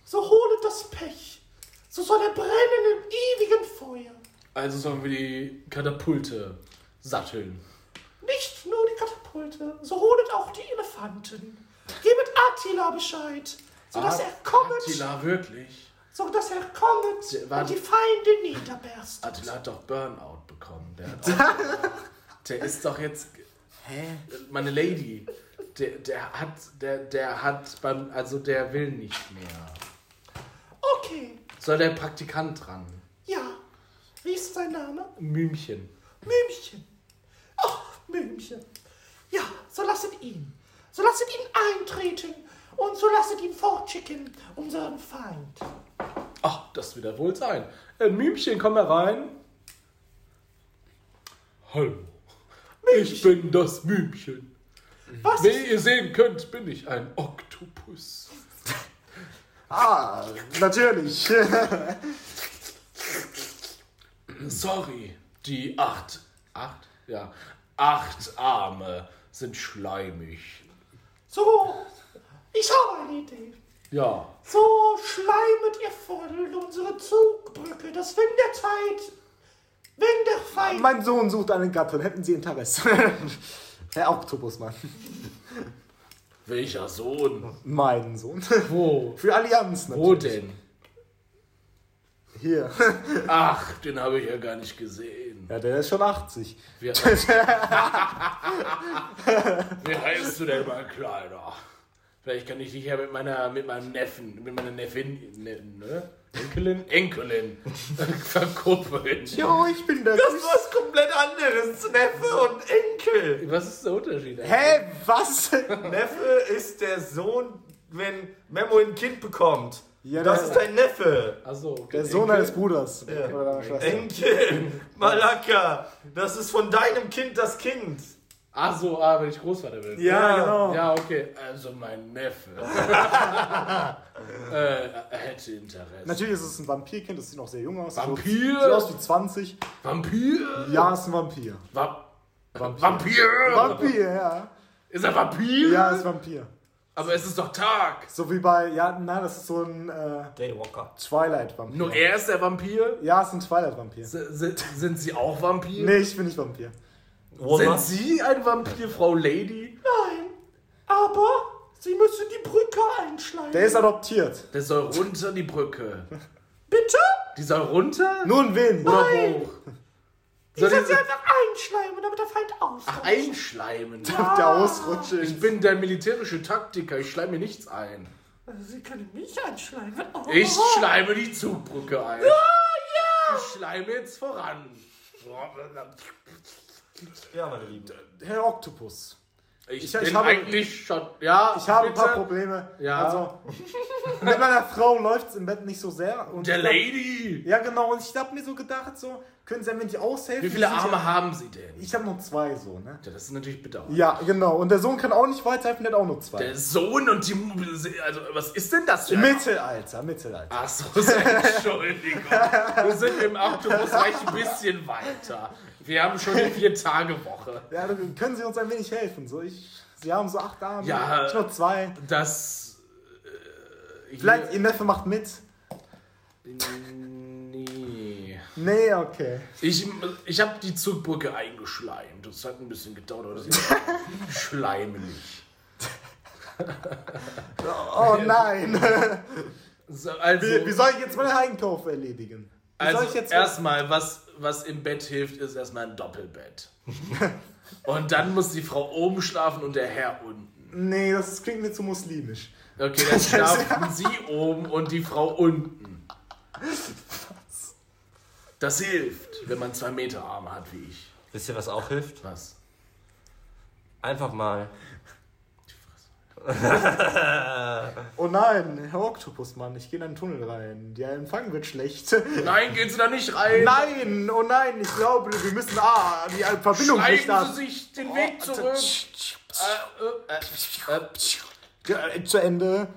so hole das Pech. So soll er brennen im ewigen Feuer. Also sollen wir die Katapulte satteln. Nicht nur die Katapulte, so holet auch die Elefanten. Gebet Attila Bescheid, sodass er kommet, Attila, wirklich? sodass er kommet Der war- und die Feinde niederberstet. Attila hat doch Burnout bekommen. Der, hat auch, der ist doch jetzt. Hä? Meine Lady. Der, der hat. Der, der hat beim. Also der will nicht mehr. Okay, Soll der Praktikant dran? ja. Wie ist sein Name? Mümchen. Mümchen. Ach, Mümchen. Ja, so lasset ihn. So lasset ihn eintreten und so lasset ihn fortschicken, unseren Feind. Ach, das wird er wohl sein. Äh, Mümchen, komm herein. Hallo. Ich bin das Mümchen. Was Wie ihr sehen könnt, bin ich ein Oktopus. Ah, natürlich. Sorry, die acht. Acht? Ja. Acht Arme sind schleimig. So, ich habe eine Idee. Ja. So schleimet ihr voll unsere Zugbrücke, dass wenn der Zeit, wenn der Feind... mein Sohn sucht eine Gattin. Hätten Sie Interesse? Herr Oktopusmann. Welcher Sohn? Mein Sohn. Wo? Für Allianz natürlich. Wo denn? Hier. Ach, den habe ich ja gar nicht gesehen. Ja, der ist schon 80. Wie, Wie heißt du denn, mein Kleiner? Vielleicht kann ich dich ja mit meiner, mit meinem Neffen, mit meiner Neffin, ne, ne? Enkelin? Enkelin verkuppeln. Jo, ich bin der. Das ist was komplett anderes. Neffe und Enkel. Was ist der Unterschied? Hä, was? Neffe ist der Sohn, wenn Memo ein Kind bekommt. Ja, das der- ist dein Neffe. Achso, okay. Der Sohn Enkel. eines Bruders. Oder deiner Schwester. Enkel, Malaka, das ist von deinem Kind das Kind. Ach so, ah, wenn ich Großvater bin. Ja, genau. Ja, okay. Also mein Neffe. äh, hätte Interesse. Natürlich ist es ein Vampirkind, das sieht noch sehr jung aus. Vampir? Sieht sieht aus wie 20. Vampir? Ja, ist ein Vampir. Va Vampir? Vampir, ja. Ist er Vampir? Ja, ist Vampir. Aber es ist doch Tag. So wie bei, ja, nein, das ist so ein äh, Daywalker. Twilight-Vampir. Nur er ist der Vampir? Ja, ist ein Twilight-Vampir. Sind, sind Sie auch Vampir? Nee, ich bin nicht Vampir. Sind Sie ein Vampir, Frau Lady? Nein, aber sie müssen die Brücke einschleimen. Der ist adoptiert. Der soll runter die Brücke. Bitte? Die soll runter? Nur ein Wind. Oder hoch? Die Soll sie einfach einschleimen, damit der Feind ausrutscht. ach, einschleimen. Der Ausrutsche. Ich bin der militärische Taktiker, ich schleime mir nichts ein. Sie können mich einschleimen. Oh. Ich schleime die Zugbrücke ein. Ich schleime jetzt voran. Ja, meine Lieben. Herr Oktopus. Ich, Ich- bin ich habe- eigentlich schon. Ja, Ich habe bitte. ein paar Probleme. Ja. Also, mit meiner Frau läuft es im Bett nicht so sehr. Und Der ich hab- Lady. Ja, genau. Und ich habe mir so gedacht, so, können Sie ein wenig aushelfen? Wie viele Arme ja- haben Sie denn? Ich habe nur zwei so, ne? Ja, das ist natürlich bitter. Ja, genau. Und der Sohn kann auch nicht weiterhelfen, der hat auch nur zwei. Der Sohn und die. Also, was ist denn das für ein. Mittelalter, Mittelalter. Ach so, Entschuldigung. Wir sind im Octopus-Reich ein bisschen weiter. Wir haben schon eine Vier-Tage-Woche. Ja, dann können Sie uns ein wenig helfen? So, ich, Sie haben so acht Arme, Ja. ich nur zwei. Das. Äh, Vielleicht Ihr Neffe macht mit. Nee. Nee, okay. Ich, ich habe die Zugbrücke eingeschleimt. Das hat ein bisschen gedauert, aber das ist schleimig. Oh nein. So, also, Wie, wie soll ich jetzt meinen Einkauf erledigen? Also ich jetzt erstmal, was, was im Bett hilft, ist erstmal ein Doppelbett. und dann muss die Frau oben schlafen und der Herr unten. Nee, das klingt mir zu muslimisch. Okay, dann schlafen sie oben und die Frau unten. Das hilft, wenn man zwei Meter Arme hat wie ich. Wisst ihr, was auch hilft? Was? Einfach mal. Oh nein, Herr Oktopusmann, ich gehe in einen Tunnel rein. Der Empfang wird schlecht. Nein, gehen Sie da nicht rein! Nein, oh nein, ich glaube, wir müssen. Ah, die Verbindung Schreiben ab. Sie sich den Weg zurück! Äh, äh, äh, äh. Zu Ende.